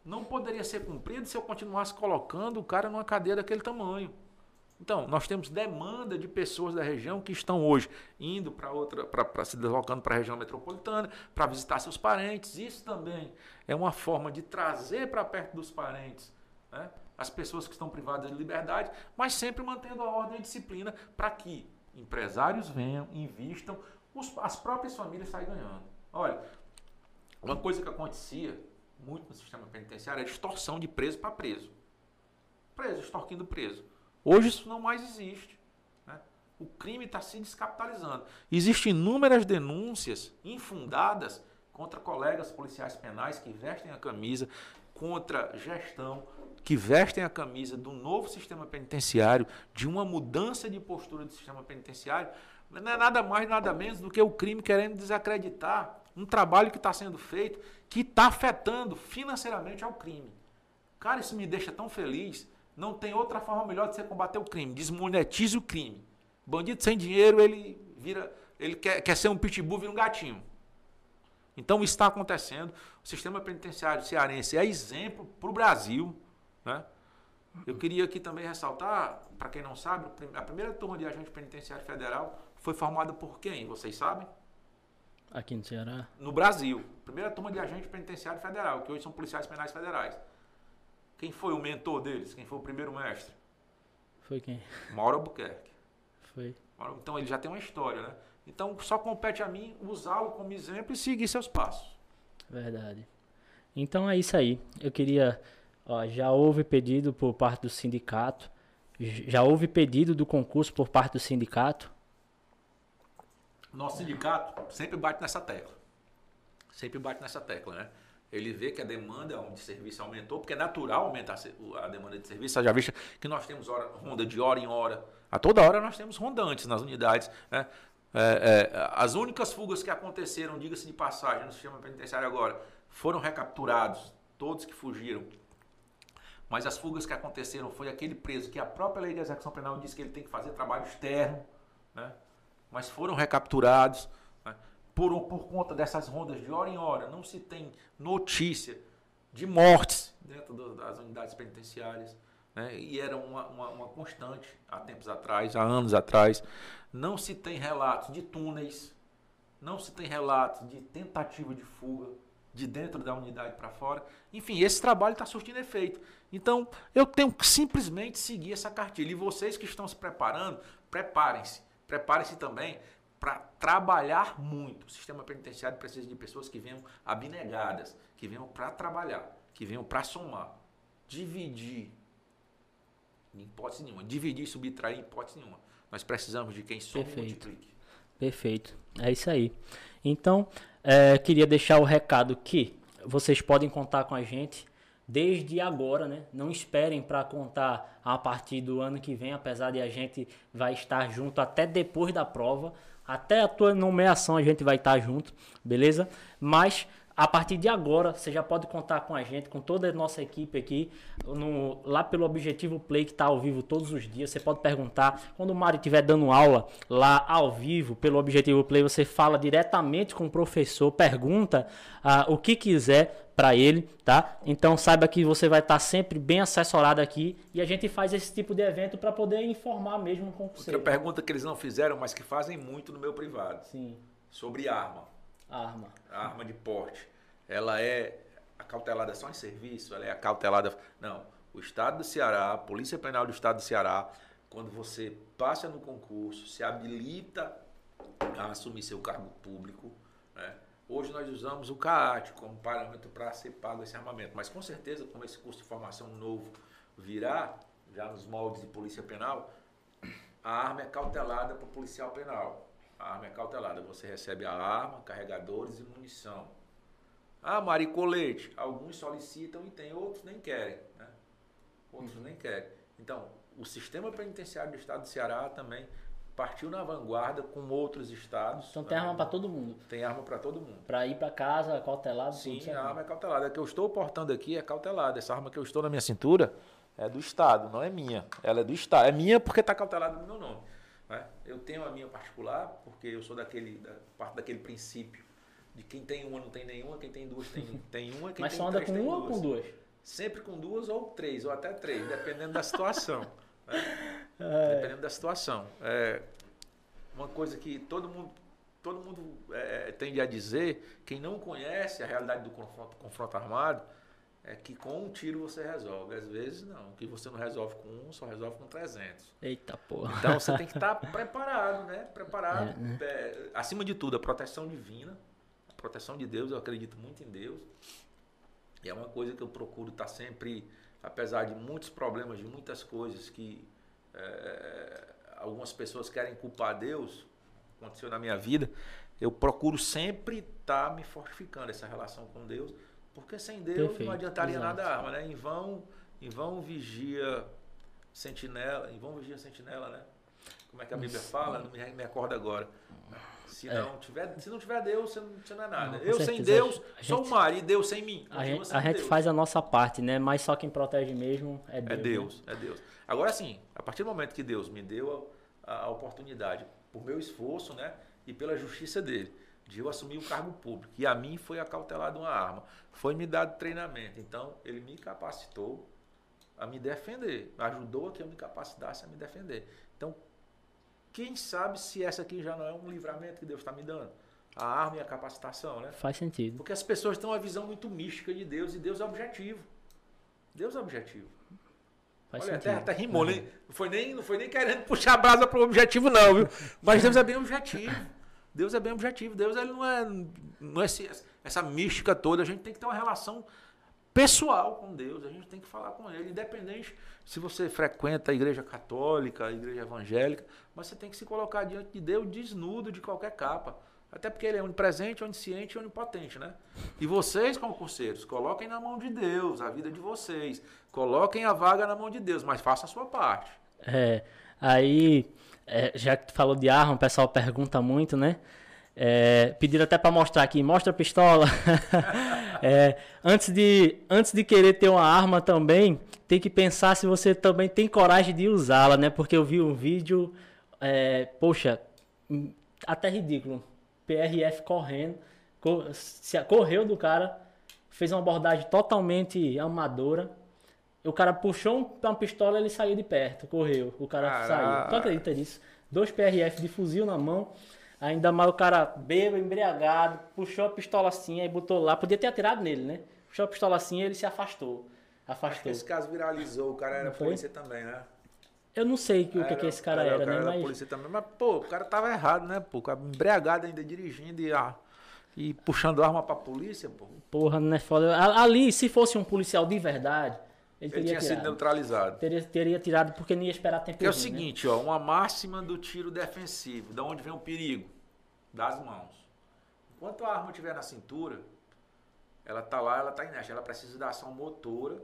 não poderia ser cumprido se eu continuasse colocando o cara numa cadeia daquele tamanho. Então, nós temos demanda de pessoas da região que estão hoje indo para outra, para se deslocando para a região metropolitana, para visitar seus parentes. Isso também é uma forma de trazer para perto dos parentes né, as pessoas que estão privadas de liberdade, mas sempre mantendo a ordem e a disciplina para que empresários venham, invistam, os, as próprias famílias saem ganhando. Olha, uma coisa que acontecia muito no sistema penitenciário é extorsão de preso para preso. Preso, extorquindo preso. Hoje isso não mais existe. Né? O crime está se descapitalizando. Existem inúmeras denúncias infundadas contra colegas policiais penais que vestem a camisa, contra gestão que vestem a camisa do novo sistema penitenciário, de uma mudança de postura do sistema penitenciário, não é nada mais, nada menos do que o crime querendo desacreditar um trabalho que está sendo feito que está afetando financeiramente ao crime. Cara, isso me deixa tão feliz. Não tem outra forma melhor de você combater o crime. Desmonetize o crime. Bandido sem dinheiro, ele vira. Ele quer, quer ser um pitbull, vira um gatinho. Então isso está acontecendo. O sistema penitenciário cearense é exemplo para o Brasil. Né? Eu queria aqui também ressaltar, para quem não sabe, a primeira turma de agente penitenciário federal foi formada por quem? Vocês sabem? Aqui no Ceará? No Brasil. Primeira turma de agente penitenciário federal, que hoje são policiais penais federais. Quem foi o mentor deles? Quem foi o primeiro mestre? Foi quem? Mauro Albuquerque. Foi. Então ele já tem uma história, né? Então só compete a mim usá-lo como exemplo e seguir seus passos. Verdade. Então é isso aí. Eu queria. Ó, já houve pedido por parte do sindicato. Já houve pedido do concurso por parte do sindicato. Nosso sindicato sempre bate nessa tecla. Sempre bate nessa tecla, né? Ele vê que a demanda de serviço aumentou, porque é natural aumentar a demanda de serviço. Já visto que nós temos hora, ronda de hora em hora. A toda hora nós temos rondantes nas unidades. Né? É, é, as únicas fugas que aconteceram, diga-se de passagem, no sistema penitenciário agora, foram recapturados, todos que fugiram. Mas as fugas que aconteceram foi aquele preso que a própria lei de execução penal disse que ele tem que fazer trabalho externo. Né? Mas foram recapturados. Né? Por, por conta dessas rondas de hora em hora, não se tem notícia de mortes dentro do, das unidades penitenciárias. Né? E era uma, uma, uma, constante há tempos atrás, há anos atrás. Não se tem relatos de túneis, não se tem relatos de tentativa de fuga de dentro da unidade para fora. Enfim, esse trabalho está surtindo efeito. Então, eu tenho que simplesmente seguir essa cartilha. E vocês que estão se preparando, preparem-se Prepare-se também para trabalhar muito. O sistema penitenciário precisa de pessoas que venham abnegadas, que venham para trabalhar, que venham para somar, dividir. Em hipótese nenhuma. Dividir e subtrair em hipótese nenhuma. Nós precisamos de quem soma e multiplique. Perfeito. É isso aí. Então, é, queria deixar o recado que vocês podem contar com a gente desde agora, né? Não esperem para contar a partir do ano que vem, apesar de a gente vai estar junto até depois da prova, até a tua nomeação a gente vai estar junto, beleza? Mas a partir de agora, você já pode contar com a gente, com toda a nossa equipe aqui, no, lá pelo Objetivo Play, que está ao vivo todos os dias. Você pode perguntar. Quando o Mário estiver dando aula lá ao vivo, pelo Objetivo Play, você fala diretamente com o professor, pergunta uh, o que quiser para ele, tá? Então saiba que você vai estar tá sempre bem assessorado aqui e a gente faz esse tipo de evento para poder informar mesmo com você. Outra pergunta que eles não fizeram, mas que fazem muito no meu privado. Sim. Sobre arma. Arma. arma de porte ela é acautelada só em serviço, ela é acautelada. Não. O Estado do Ceará, a Polícia Penal do Estado do Ceará, quando você passa no concurso, se habilita a assumir seu cargo público. Né? Hoje nós usamos o CAAT como parâmetro para ser pago esse armamento, mas com certeza, como esse curso de formação novo virá, já nos moldes de polícia penal, a arma é cautelada para o policial penal. A arma é cautelada. Você recebe a arma, carregadores e munição. Ah, Mari, colete. Alguns solicitam e tem, outros nem querem. Né? Outros nem querem. Então, o sistema penitenciário do estado do Ceará também partiu na vanguarda com outros estados. Então tem né? arma para todo mundo. Tem arma para todo mundo. Para ir para casa, cautelado, Sim, tudo a arma é cautelada. A que eu estou portando aqui é cautelada. Essa arma que eu estou na minha cintura é do Estado, não é minha. Ela é do Estado. É minha porque está cautelada no meu nome. né? Eu tenho a minha particular, porque eu sou daquele, da, parte daquele princípio de quem tem uma não tem nenhuma, quem tem duas tem, *laughs* tem uma, quem Mas tem só anda três com uma ou com duas? Sempre com duas ou três, ou até três, dependendo da situação. *laughs* né? É. Dependendo da situação. É uma coisa que todo mundo, todo mundo é, tende a dizer, quem não conhece a realidade do confronto, confronto armado, é que com um tiro você resolve. Às vezes não, que você não resolve com um, só resolve com 300. Eita porra. Então você *laughs* tem que estar preparado, né? Preparado. É, né? é, acima de tudo, a proteção divina, a proteção de Deus, eu acredito muito em Deus. E é uma coisa que eu procuro estar sempre, apesar de muitos problemas, de muitas coisas que é, algumas pessoas querem culpar Deus, aconteceu na minha vida, eu procuro sempre estar me fortificando essa relação com Deus, porque sem Deus Perfeito, não adiantaria exato. nada a arma, né? Em vão, em vão vigia sentinela, em vão vigia sentinela, né? Como é que a Bíblia fala? Não me, me acordo agora. Se É. não, tiver, se não tiver Deus, você não, você não é nada. Não, eu sem certeza. Deus, A sou o mar, e Deus sem mim. A gente, a gente Deus. faz a nossa parte, né? Mas só quem protege mesmo é Deus. É né? Deus, é Deus. Agora sim, a partir do momento que Deus me deu a, a oportunidade, por meu esforço, né, e pela justiça dele, de eu assumir o cargo público, e a mim foi acautelada uma arma, foi me dado treinamento, então ele me capacitou a me defender, ajudou a que eu me capacitasse a me defender. Então, quem sabe se essa aqui já não é um livramento que Deus está me dando? A arma e a capacitação, né? Faz sentido. Porque as pessoas têm uma visão muito mística de Deus, e Deus é objetivo. Deus é objetivo. Faz Olha, sentido. até, até rimou, nem, não, foi nem, não foi nem querendo *laughs* puxar a brasa para o objetivo, não, viu? Mas Deus é bem objetivo. Deus é bem objetivo. Deus ele não é, não é esse- essa mística toda. A gente tem que ter uma relação pessoal com Deus. A gente tem que falar com Ele, independente se você frequenta a igreja católica, a igreja evangélica, mas você tem que se colocar diante de Deus desnudo de qualquer capa. Até porque ele é onipresente, onisciente e onipotente, né? E vocês, concurseiros, coloquem na mão de Deus a vida de vocês. Coloquem a vaga na mão de Deus, mas façam a sua parte. É, aí, é, já que tu falou de arma, o pessoal pergunta muito, né? É, pediram até para mostrar aqui, mostra a pistola. *laughs* É, antes, de, antes de querer ter uma arma também, tem que pensar se você também tem coragem de usá-la, né? Porque eu vi um vídeo, é, poxa, até ridículo. PRF correndo, co- se- correu do cara, fez uma abordagem totalmente amadora. O cara puxou um- uma pistola ele saiu de perto, correu. O cara Caraca. saiu. Tu acredita nisso? Dois PRF de fuzil na mão. Ainda mais o cara bêbado, embriagado, puxou a pistola assim, aí botou lá. Podia ter atirado nele, né? Puxou a pistola assim e ele se afastou. Afastou. esse caso viralizou. O cara era polícia também, né? Eu não sei o que, o que, que esse cara era, o cara né? era Mas polícia também. Mas, pô, o cara tava errado, né? Pô, o cara embriagado ainda dirigindo e, ah, e puxando arma pra polícia, pô. porra, não é foda. Ali, se fosse um policial de verdade, ele tinha sido tirado. neutralizado. Teria, teria tirado porque não ia esperar tempo Que é o né? seguinte, ó, uma máxima do tiro defensivo. Da onde vem o perigo? Das mãos. Enquanto a arma estiver na cintura, ela tá lá, ela tá inerte. Ela precisa da ação motora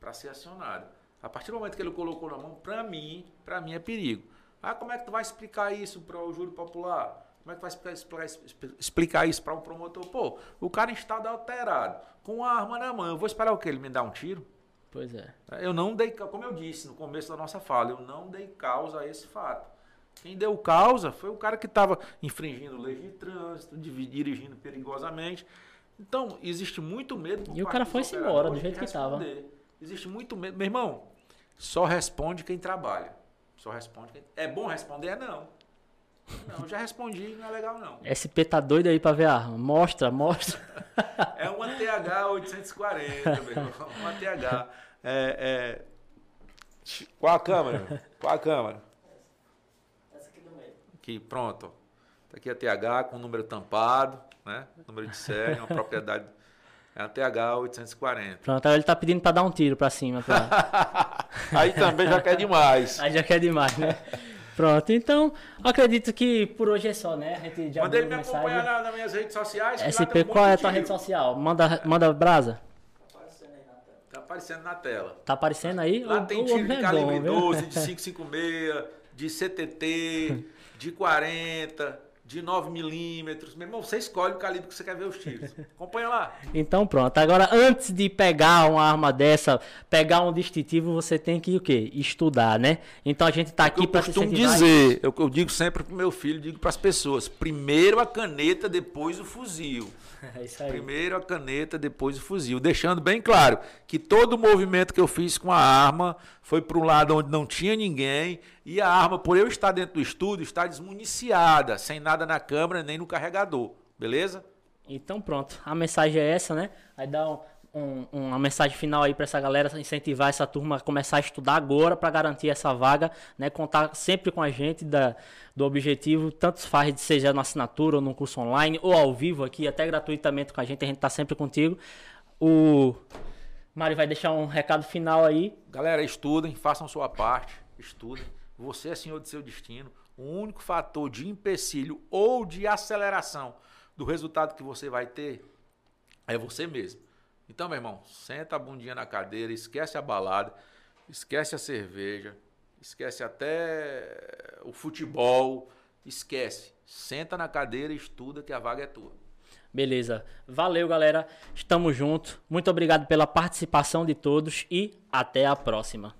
para ser acionada. A partir do momento que ele colocou na mão, para mim, para mim é perigo. Ah, como é que tu vai explicar isso para o júri popular? Como é que vai explicar, explicar- explicar isso para um promotor? Pô, o cara em estado alterado, com a arma na mão, eu vou esperar o quê? Ele me dar um tiro? Pois é. Eu não dei, como eu disse no começo da nossa fala, eu não dei causa a esse fato. Quem deu causa foi o cara que estava infringindo leis de trânsito, dirigindo perigosamente. Então, existe muito medo. E o cara foi-se embora, do jeito que tava. responder. Existe muito medo. Meu irmão, só responde quem trabalha. Só responde quem. É bom responder? É não. Não, eu já respondi, não é legal não. SP tá doido aí pra ver a arma. Mostra, mostra. *laughs* É uma TH 840, meu irmão. Uma TH. É, é... Qual a câmera? *laughs* Qual a câmera? Essa aqui do meio. Aqui, pronto. Tá aqui a TH com o número tampado, né? Número de série, uma propriedade. É a TH 840. Pronto, agora ele tá pedindo pra dar um tiro pra cima. Pra... *laughs* Aí também já quer demais. aí já quer demais, né? Pronto, então acredito que por hoje é só, né? A gente já Manda ele me mensagem. acompanhar na- nas minhas redes sociais. que lá tem SP, um qual é a tua de rede social? Manda, manda brasa. Tá aparecendo na tela. Tá aparecendo aí? Lá O- tem tiro de é calibre bom, viu? 12, de *laughs* 556, de CTT, de 40, de 9 milímetros. Meu irmão, você escolhe o calibre que você quer ver os tiros. *laughs* Acompanha lá. Então pronto. Agora, antes de pegar uma arma dessa, pegar um distintivo, você tem que o quê? Estudar, né? Então a gente tá aqui eu para te costumo dizer, eu, eu digo sempre pro meu filho, digo para as pessoas, primeiro a caneta, depois o fuzil. *laughs* É isso aí. Primeiro a caneta, depois o fuzil. Deixando bem claro que todo o movimento que eu fiz com a arma foi para um lado onde não tinha ninguém e a arma, por eu estar dentro do estúdio, está desmuniciada, sem nada na câmera nem no carregador. Beleza? Então pronto, a mensagem é essa, né? Aí dá um- um- uma mensagem final aí para essa galera, incentivar essa turma a começar a estudar agora para garantir essa vaga, né? Contar sempre com a gente da, do objetivo, tanto faz seja na assinatura ou no curso online ou ao vivo aqui, até gratuitamente com a gente, a gente tá sempre contigo. O Mário vai deixar um recado final aí. Galera, estudem, façam sua parte, estudem. Você é senhor de seu destino. O único fator de empecilho ou de aceleração do resultado que você vai ter é você mesmo. Então, meu irmão, senta a bundinha na cadeira, esquece a balada, esquece a cerveja, esquece até o futebol, esquece. Senta na cadeira e estuda que a vaga é tua. Beleza. Valeu, galera. Estamos juntos. Muito obrigado pela participação de todos e até a próxima.